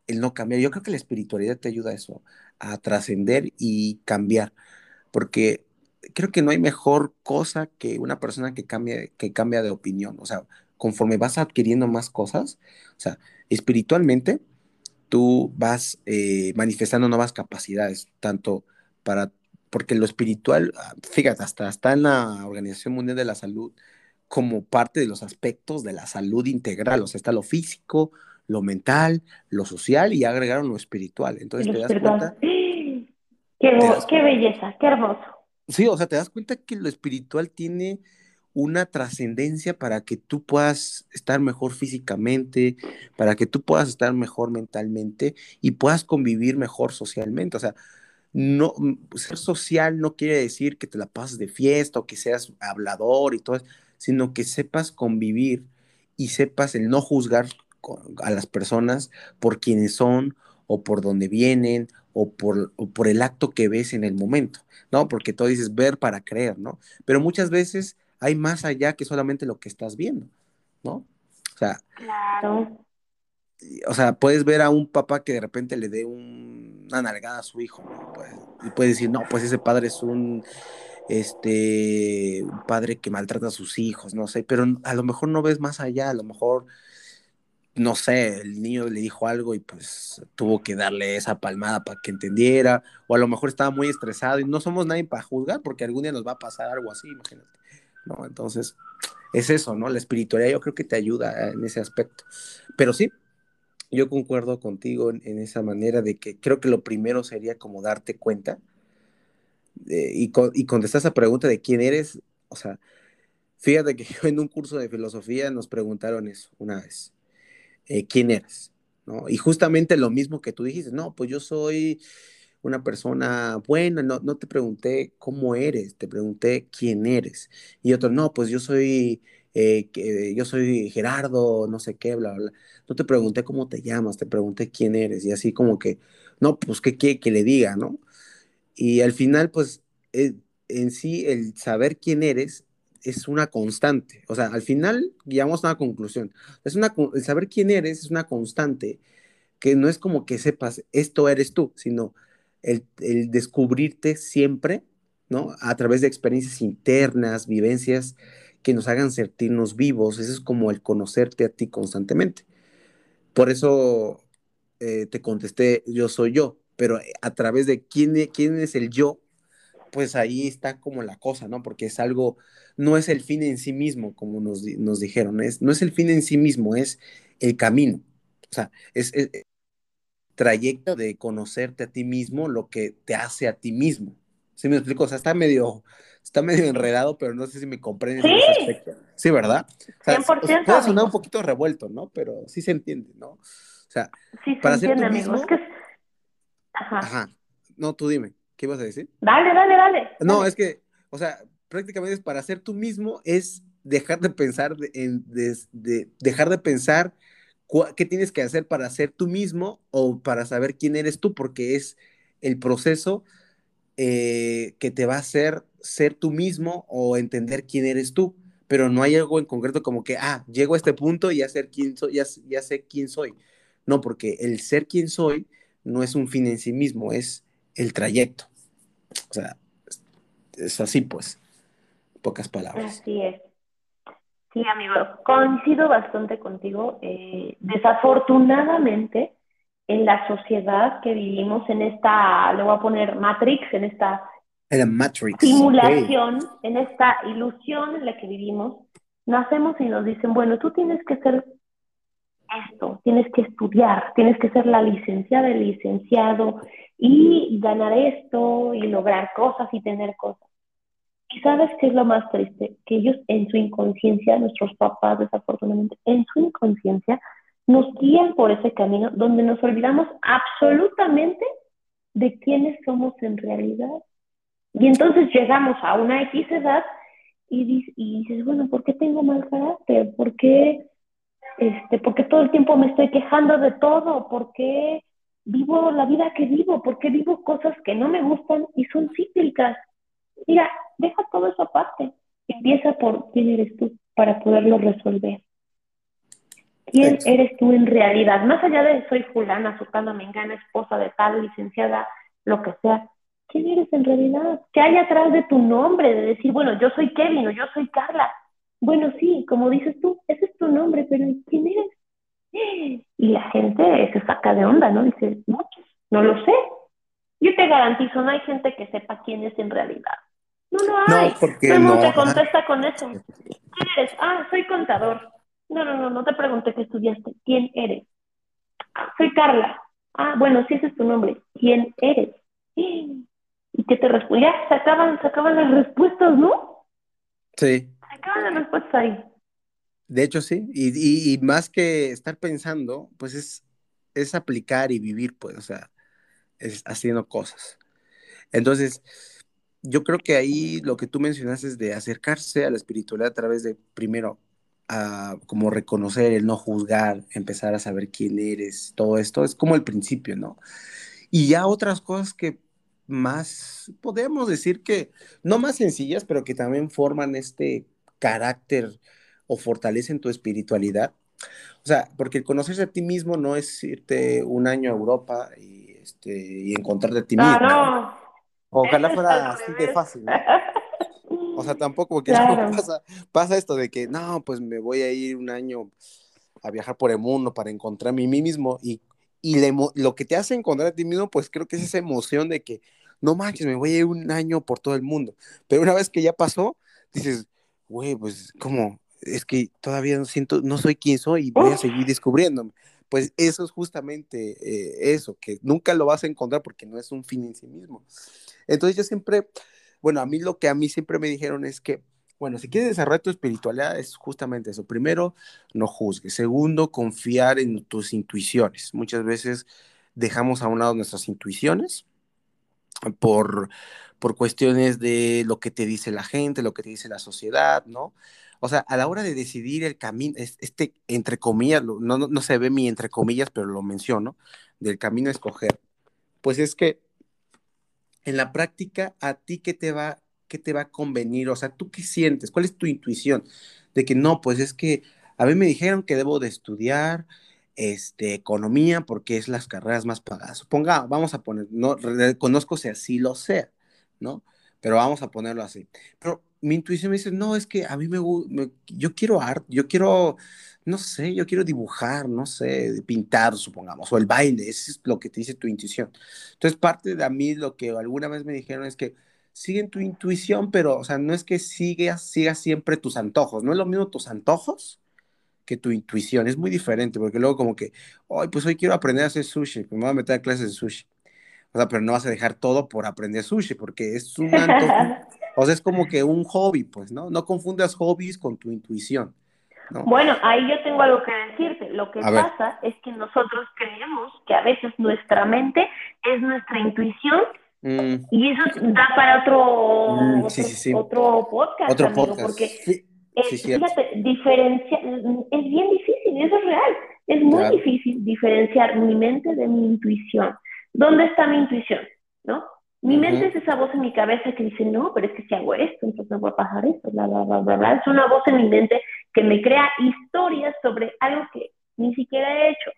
el no cambiar. Yo creo que la espiritualidad te ayuda a eso, a trascender y cambiar, porque creo que no hay mejor cosa que una persona que cambia, que cambia de opinión. O sea, conforme vas adquiriendo más cosas, o sea, espiritualmente, tú vas eh, manifestando nuevas capacidades, tanto para porque lo espiritual, ah, fíjate, hasta está en la Organización Mundial de la Salud como parte de los aspectos de la salud integral, o sea, está lo físico, lo mental, lo social y agregaron lo espiritual. Entonces te das cuenta... Qué, belleza, qué hermoso. Sí, o sea, te das cuenta que lo espiritual tiene una trascendencia para que tú puedas estar mejor físicamente, para que tú puedas estar mejor mentalmente y puedas convivir mejor socialmente. O sea, no, ser social no quiere decir que te la pases de fiesta o que seas hablador y todo sino que sepas convivir y sepas el no juzgar a las personas por quienes son o por dónde vienen o por, por el acto que ves en el momento, ¿no? Porque tú dices ver para creer, ¿no? Pero muchas veces hay más allá que solamente lo que estás viendo, ¿no? O sea, claro o sea, puedes ver a un papá que de repente le dé una nalgada a su hijo, ¿no? Pues, y puedes decir, no, pues ese padre es un, este, padre que maltrata a sus hijos, no sé, pero a lo mejor no ves más allá, a lo mejor, no sé, el niño le dijo algo y pues tuvo que darle esa palmada para que entendiera, o a lo mejor estaba muy estresado y no somos nadie para juzgar porque algún día nos va a pasar algo así, imagínate, ¿no? Entonces, es eso, ¿no? La espiritualidad yo creo que te ayuda en ese aspecto, pero sí, yo concuerdo contigo en, esa manera de que creo que lo primero sería como darte cuenta y, y contestar esa pregunta de quién eres. O sea, fíjate que yo en un curso de filosofía nos preguntaron eso una vez, eh, ¿quién eres? ¿No? Y justamente lo mismo que tú dijiste, no, pues yo soy una persona buena, no, no te pregunté cómo eres, te pregunté quién eres. Y otro, no, pues yo soy eh, que yo soy Gerardo, no sé qué, bla, bla. No te pregunté cómo te llamas, te pregunté quién eres y así como que, no, pues qué quiere que le diga, ¿no? Y al final, pues eh, en sí el saber quién eres es una constante, o sea, al final llegamos a una conclusión. Es una, el saber quién eres es una constante que no es como que sepas esto eres tú, sino el, el descubrirte siempre, ¿no? A través de experiencias internas, vivencias que nos hagan sentirnos vivos. Eso es como el conocerte a ti constantemente. Por eso eh, te contesté, yo soy yo, pero eh, a través de quién, e, quién es el yo, pues ahí está como la cosa, ¿no? Porque es algo, no es el fin en sí mismo, como nos, nos dijeron, es, no es el fin en sí mismo, es el camino. O sea, es el trayecto de conocerte a ti mismo, lo que te hace a ti mismo. ¿Sí me explico? O sea, está medio, está medio enredado, pero no sé si me comprendes en ese aspecto. Sí, ¿verdad? O sea, 100%, puede sonar un poquito revuelto, ¿no? Pero sí se entiende, ¿no? O sea, para ser tú mismo... Es que... Ajá. Ajá. No, tú dime, ¿qué ibas a decir? Dale, dale, dale. No, es que, o sea, prácticamente es para ser tú mismo es dejar de pensar en, de, dejar de pensar qué tienes que hacer para ser tú mismo o para saber quién eres tú, porque es el proceso eh, que te va a hacer ser tú mismo o entender quién eres tú, pero no hay algo en concreto como que, ah, llego a este punto y ya, ser quién soy, ya, ya sé quién soy. No, porque el ser quien soy no es un fin en sí mismo, es el trayecto. O sea, es así pues, pocas palabras. Así es. Sí, amigo, coincido bastante contigo. Eh, desafortunadamente, en la sociedad que vivimos, en esta, le voy a poner Matrix, en esta simulación, en esta ilusión en la que vivimos, nacemos y nos dicen, bueno, tú tienes que ser esto, tienes que estudiar, tienes que ser la licenciada, el licenciado y ganar esto y lograr cosas y tener cosas. Y sabes qué es lo más triste? Que ellos en su inconsciencia, nuestros papás desafortunadamente, en su inconsciencia, nos guían por ese camino donde nos olvidamos absolutamente de quiénes somos en realidad. Y entonces llegamos a una X edad y, dices, bueno, ¿por qué tengo mal carácter? ¿Por qué, este, ¿Por qué todo el tiempo me estoy quejando de todo? ¿Por qué vivo la vida que vivo? ¿Por qué vivo cosas que no me gustan y son cíclicas? Mira, deja todo eso aparte. Empieza por quién eres tú para poderlo resolver. ¿Quién eres tú en realidad? Más allá de soy fulana, me mengana, esposa de tal, licenciada, lo que sea. ¿Quién eres en realidad? ¿Qué hay atrás de tu nombre? De decir, bueno, yo soy Kevin o yo soy Carla. Bueno, sí, como dices tú, ese es tu nombre, pero ¿quién eres? Y la gente se saca de onda, ¿no? Dice, no, no lo sé. Yo te garantizo, no hay gente que sepa quién es en realidad. No lo hay. No, porque no, te contesta con eso. ¿Quién eres? Ah, soy contador. No, no, no, no te pregunté qué estudiaste. ¿Quién eres? Ah, soy Carla. Ah, bueno, si ese es tu nombre. ¿Quién eres? ¿Y qué te responde? Ya, se acaban, se acaban las respuestas, ¿no? Sí. Se acaban las respuestas ahí. De hecho, sí. Y, y, más que estar pensando, pues es, es aplicar y vivir, pues, o sea, es haciendo cosas. Entonces, yo creo que ahí lo que tú mencionas es de acercarse a la espiritualidad a través de, primero, a como reconocer, el no juzgar, empezar a saber quién eres, todo esto, es como el principio, ¿no? Y ya otras cosas que más, podemos decir que, no más sencillas, pero que también forman este carácter o fortalecen tu espiritualidad. O sea, porque el conocerse a ti mismo no es irte un año a Europa y, este, y encontrarte a ti mismo. ¿no? Ojalá fuera así de fácil, ¿no? O sea, tampoco, porque pasa, pasa esto de que, no, pues me voy a ir un año a viajar por el mundo para encontrarme a mí mismo y, y lo que te hace encontrar a ti mismo, pues creo que es esa emoción de que, no manches, me voy a ir un año por todo el mundo. Pero una vez que ya pasó, dices, güey, pues, ¿cómo? Es que todavía no siento, no soy quien soy y voy a seguir descubriéndome. Pues eso es justamente eh, eso, que nunca lo vas a encontrar porque no es un fin en sí mismo. Entonces yo siempre, bueno, a mí lo que a mí siempre me dijeron es que, bueno, si quieres desarrollar tu espiritualidad es justamente eso. Primero, no juzgues. Segundo, confiar en tus intuiciones. Muchas veces dejamos a un lado nuestras intuiciones por, por cuestiones de lo que te dice la gente, lo que te dice la sociedad, ¿no? O sea, a la hora de decidir el camino, este, entre comillas, no, no, no se ve mi entre comillas, pero lo menciono, del camino a escoger, pues es que en la práctica, ¿a ti qué te va, qué te va a convenir? O sea, ¿tú qué sientes? ¿Cuál es tu intuición? De que no, pues es que a mí me dijeron que debo de estudiar este, economía porque es las carreras más pagadas. Suponga, vamos a poner, no reconozco si así lo sea, ¿no? Pero vamos a ponerlo así. Pero mi intuición me dice, no, es que a mí me, me yo quiero arte, yo quiero no sé, yo quiero dibujar, no sé, pintar, supongamos, o el baile, eso es lo que te dice tu intuición. Entonces, parte de a mí lo que alguna vez me dijeron es que siguen tu intuición, pero, o sea, no es que sigas, sigas siempre tus antojos, no es lo mismo tus antojos que tu intuición, es muy diferente, porque luego como que, ay, pues hoy quiero aprender a hacer sushi, pues me voy a meter a clases de sushi. O sea, pero no vas a dejar todo por aprender sushi, porque es un antojo, o sea, es como que un hobby, pues, ¿no? No confundas hobbies con tu intuición. Bueno, ahí yo tengo algo que decirte. Lo que pasa es que nosotros creemos que a veces nuestra mente es nuestra intuición mm. y eso da para otro, mm, otro, podcast, otro amigo, porque fíjate, diferencia, es bien difícil, eso es real. Es muy difícil diferenciar mi mente de mi intuición. ¿Dónde está mi intuición? ¿no? Mi mente es esa voz en mi cabeza que dice, no, pero es que si hago esto, entonces me va a pasar esto, bla, bla, bla, bla, bla. Es una voz en mi mente que me crea historias sobre algo que ni siquiera he hecho.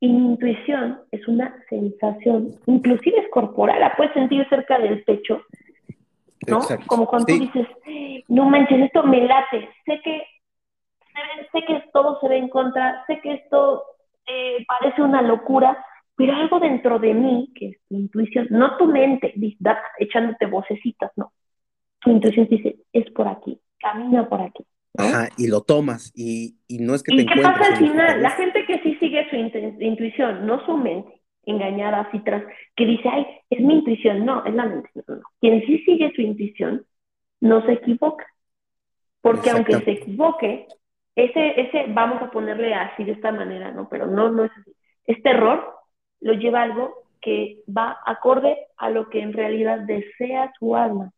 Y mi intuición es una sensación, inclusive es corporal, la puedes sentir cerca del pecho, ¿no? Como cuando tú dices, no manches, esto me late, sé que, sé que todo se ve en contra, sé que esto eh, parece una locura, pero algo dentro de mí, que es tu intuición, no tu mente, echándote vocecitas, no. Tu intuición dice, es por aquí, camina por aquí. Ajá, y lo tomas, y, y no es que te ¿Y qué pasa al final? La gente que sí sigue su intuición, no su mente, engañada así tras, que dice, ay, es mi intuición, no, es la mente. No, no. Quien sí sigue su intuición, no se equivoca. Porque aunque se equivoque, ese, ese, vamos a ponerle así de esta manera, ¿no? Pero no, no es así. Este error lo lleva algo que va acorde a lo que en realidad desea su alma.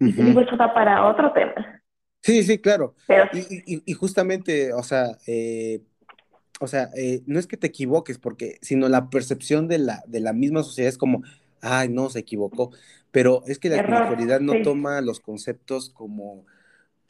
Y digo, eso va para otro tema. Sí, sí, claro. y, justamente, o sea, eh, o sea, eh, no es que te equivoques, porque, sino la percepción de la, de la misma sociedad es como, ay, no, se equivocó. Pero es que la espiritualidad no toma los conceptos como,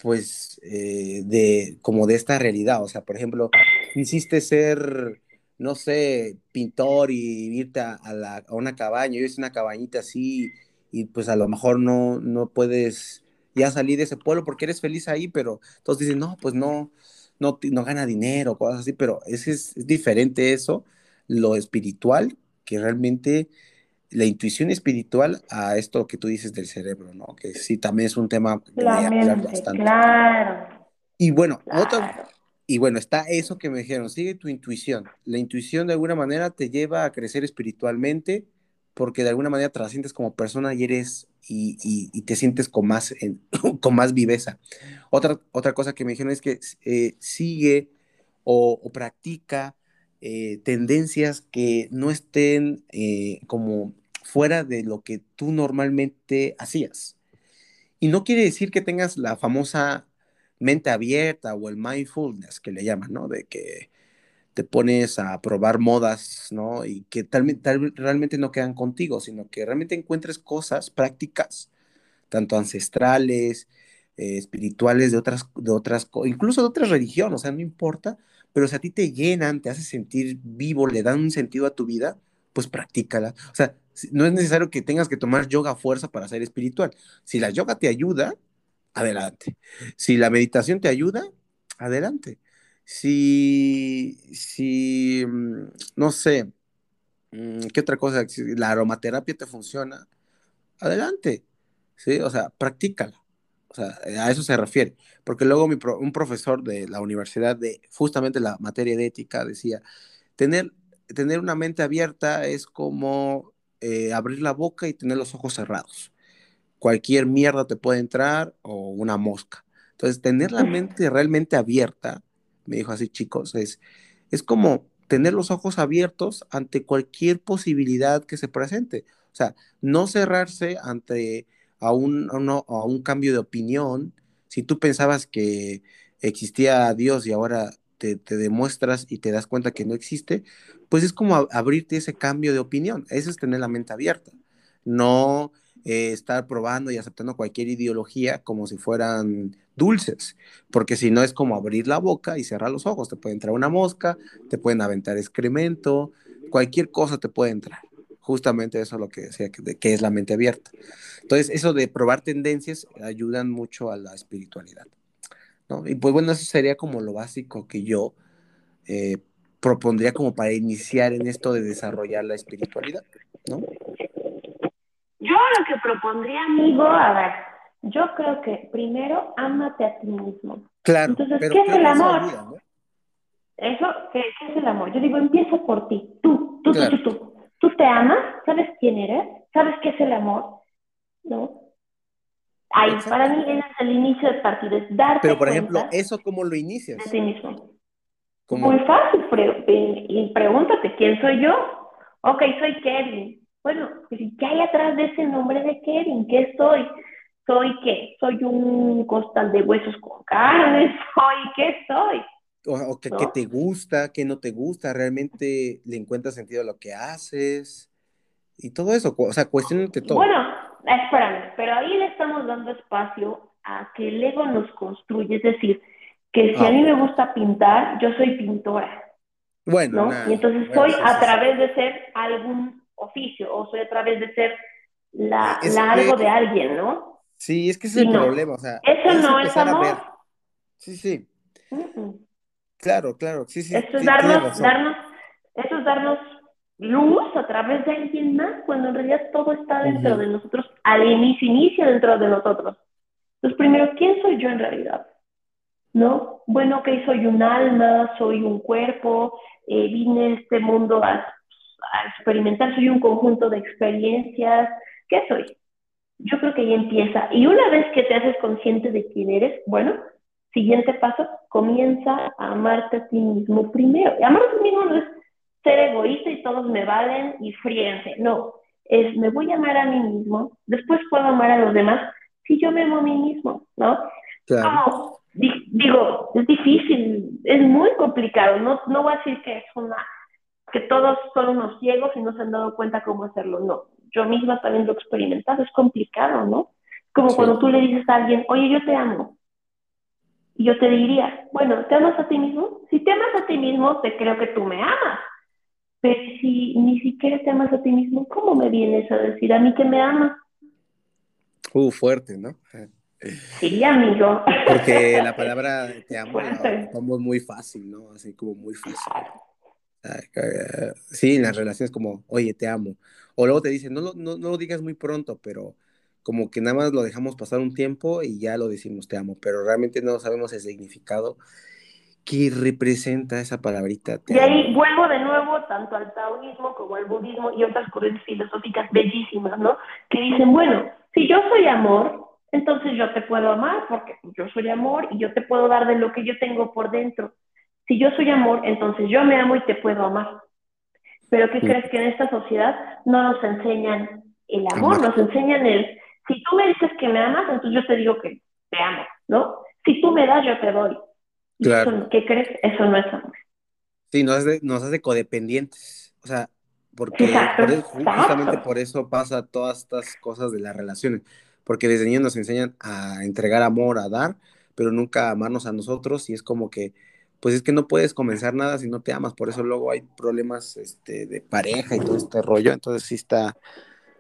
pues, eh, de, como de esta realidad. O sea, por ejemplo, insiste ser no sé, pintor y irte a, la, a una cabaña, y una cabañita así y pues a lo mejor no, no puedes ya salir de ese pueblo porque eres feliz ahí, pero todos dicen, no, pues no, no, no gana dinero, cosas así, pero es, es, diferente eso, lo espiritual, que realmente la intuición espiritual a esto que tú dices del cerebro, ¿no? Que sí, también es un tema que voy a hablar bastante. Claro. Y bueno, otra, y bueno, está eso que me dijeron, sigue tu intuición. La intuición de alguna manera te lleva a crecer espiritualmente porque de alguna manera trasciendes como persona y eres y, te sientes con más, con más viveza. Otra, otra cosa que me dijeron es que eh, sigue o, practica eh, tendencias que no estén eh, como fuera de lo que tú normalmente hacías. Y no quiere decir que tengas la famosa mente abierta o el mindfulness que le llaman, ¿no? De que te pones a probar modas, ¿no? Y que realmente no quedan contigo, sino que realmente encuentres cosas prácticas, tanto ancestrales, eh, espirituales, de otras, de otras, incluso de otras religiones, o sea, no importa, pero si a ti te llenan, te hace sentir vivo, le dan un sentido a tu vida, pues practícala. O sea, no es necesario que tengas que tomar yoga a fuerza para ser espiritual. Si la yoga te ayuda, adelante. Si la meditación te ayuda, adelante. Si, si, mm, no sé, mm, ¿qué otra cosa? Si la aromaterapia te funciona, adelante. ¿Sí? O sea, practícala. O sea, a eso se refiere. Porque luego un profesor de la universidad de justamente la materia de ética decía, tener, tener una mente abierta es como eh, abrir la boca y tener los ojos cerrados cualquier mierda te puede entrar o una mosca. Entonces, tener la mente realmente abierta, me dijo así, chicos, es, es como tener los ojos abiertos ante cualquier posibilidad que se presente. O sea, no cerrarse ante a un, a un cambio de opinión. Si tú pensabas que existía Dios y ahora te, te, demuestras y te das cuenta que no existe, pues es como abrirte ese cambio de opinión. Eso es tener la mente abierta. No eh, estar probando y aceptando cualquier ideología como si fueran dulces, porque si no es como abrir la boca y cerrar los ojos, te puede entrar una mosca, te pueden aventar excremento, cualquier cosa te puede entrar. Justamente eso es lo que decía, que, es la mente abierta. Entonces, eso de probar tendencias ayudan mucho a la espiritualidad. ¿no? Y pues bueno, eso sería como lo básico que yo eh, propondría como para iniciar en esto de desarrollar la espiritualidad, ¿no? Yo lo que propondría, amigo, a ver, yo creo que primero ámate a ti mismo. Claro. Entonces, ¿qué es el amor? Eso, ¿qué, es el amor? Yo digo, empieza por ti. Tú, tú, tú, tú, tú. te amas? ¿Sabes quién eres? ¿Sabes qué es el amor? ¿No? Ahí, para mí, es el inicio de partido, es darte Pero, por ejemplo, ¿eso cómo lo inicias? De ti mismo. Muy fácil, y pregúntate, ¿quién soy yo? Ok, soy Kevin. Bueno, ¿qué hay atrás de ese nombre de Kevin? ¿Qué soy? ¿Soy qué? ¿Soy un costal de huesos con carne? ¿Soy qué soy? O, que, te gusta, que no te gusta, realmente le encuentras sentido a lo que haces. y todo eso, o sea, cuestionate todo. Bueno, espérame, pero ahí le estamos dando espacio a que el ego nos construye, es decir, que si a mí me gusta pintar, yo soy pintora. Bueno, ¿no? y entonces soy a través de ser algún oficio o soy a través de ser la, algo de alguien, ¿no? Sí, es que ese es el problema, o sea, eso no es amor. Sí, sí. Claro, claro, sí, sí. Esto es darnos, darnos, esto es darnos luz a través de alguien más, cuando en realidad todo está dentro de nosotros, al inicio, inicia dentro de nosotros. Entonces, primero, ¿quién soy yo en realidad? ¿No? Bueno, ok, soy un alma, soy un cuerpo, eh, vine a este mundo a, a experimentar, soy un conjunto de experiencias. ¿Qué soy? Yo creo que ahí empieza. Y una vez que te haces consciente de quién eres, bueno, siguiente paso, comienza a amarte a ti mismo primero. Y amarte a ti mismo no es ser egoísta y todos me valen y fríense. No, es me voy a amar a mí mismo, después puedo amar a los demás si yo me amo a mí mismo, ¿no? Claro. Digo, es difícil, es muy complicado, no, no voy a decir que es una, que todos son unos ciegos y no se han dado cuenta cómo hacerlo, no. Yo misma también lo he experimentado, es complicado, ¿no? Como cuando tú le dices a alguien, oye, yo te amo. Y yo te diría, bueno, ¿te amas a ti mismo? Si te amas a ti mismo, te creo que tú me amas. Pero si ni siquiera te amas a ti mismo, ¿cómo me vienes a decir a mí que me amas? Uh, fuerte, ¿no? Sí, amigo. Porque la palabra te amo la muy fácil, ¿no? Así como muy fácil. Sí, en las relaciones como, oye, te amo. O luego te dicen, no, no, no lo digas muy pronto, pero como que nada más lo dejamos pasar un tiempo y ya lo decimos te amo, pero realmente no sabemos el significado ¿Qué representa esa palabrita? y ahí vuelvo de nuevo tanto al taoísmo como al budismo y otras corrientes filosóficas bellísimas, ¿no? Que dicen, bueno, si yo soy amor, entonces yo te puedo amar porque yo soy amor y yo te puedo dar de lo que yo tengo por dentro. Si yo soy amor, entonces yo me amo y te puedo amar. Pero ¿qué crees que en esta sociedad no nos enseñan el amor, nos enseñan el, si tú me dices que me amas, entonces yo te digo que te amo, ¿no? Si tú me das, yo te doy. Claro. ¿Qué crees? Eso no es amor. Sí, nos hace, nos hace codependientes. O sea, porque justamente por eso pasa todas estas cosas de las relaciones. Porque desde niños nos enseñan a entregar amor, a dar, pero nunca amarnos a nosotros. Y es como que, pues es que no puedes comenzar nada si no te amas. Por eso luego hay problemas este, de pareja y todo este rollo. Entonces sí está.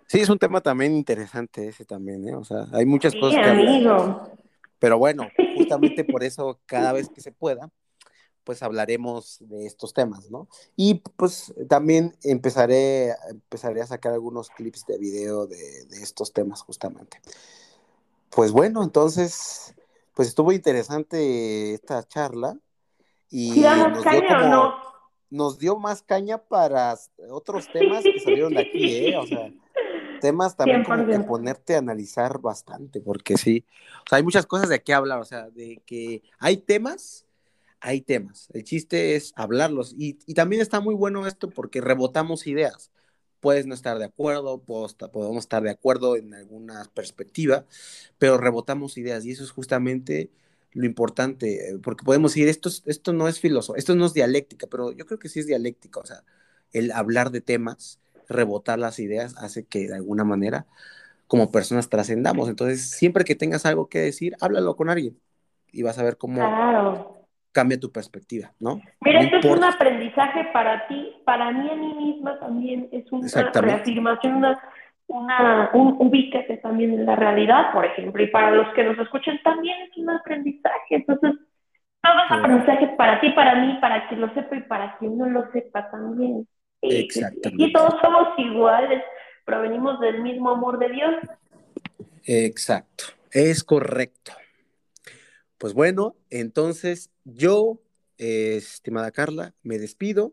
Sí, es un tema también interesante ese también, ¿eh? O sea, hay muchas cosas que. Amigo. Pero bueno, justamente por eso cada vez que se pueda, pues hablaremos de estos temas, ¿no? Y pues también empezaré, empezaré a sacar algunos clips de video de, estos temas justamente. Pues bueno, entonces, pues estuvo interesante esta charla. Y nos dio, como, nos dio más caña para otros temas que salieron de aquí, ¿eh? O sea, temas también como que ponerte a analizar bastante, porque sí, o sea, hay muchas cosas de qué hablar, o sea, de que hay temas, hay temas. El chiste es hablarlos. Y, también está muy bueno esto porque rebotamos ideas. Puedes no estar de acuerdo, podemos estar de acuerdo en alguna perspectiva, pero rebotamos ideas y eso es justamente lo importante, porque podemos decir, esto, esto no es filósofo, esto no es dialéctica, pero yo creo que sí es dialéctica, o sea, el hablar de temas rebotar las ideas hace que de alguna manera como personas trascendamos. Entonces, siempre que tengas algo que decir, háblalo con alguien y vas a ver cómo cambia tu perspectiva, ¿no? Mira, esto es un aprendizaje para ti, para mí a mí misma también es una reafirmación, una, una, un ubícate también en la realidad, por ejemplo, y para los que nos escuchan también es un aprendizaje. Entonces, todo es aprendizaje para ti, para mí, para quien lo sepa y para quien no lo sepa también. Exactamente. Y todos somos iguales, provenimos del mismo amor de Dios. Exacto, es correcto. Pues bueno, entonces yo, eh, estimada Carla, me despido.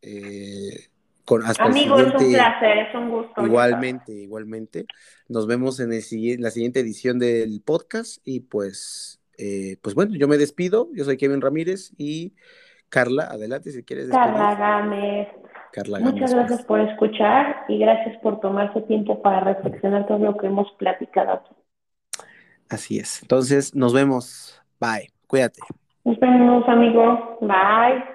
Eh, con, hasta Amigo, es un placer, es un gusto. Igualmente, igualmente. Nos vemos en, el, la siguiente edición del podcast y pues, eh, pues bueno, yo me despido. Yo soy Kevin Ramírez y Carla, adelante si quieres. Carla Gámez. Muchas gracias por escuchar y gracias por tomarse tiempo para reflexionar todo lo que hemos platicado Así es. Entonces, nos vemos. Bye. Cuídate. Nos vemos, amigo. Bye.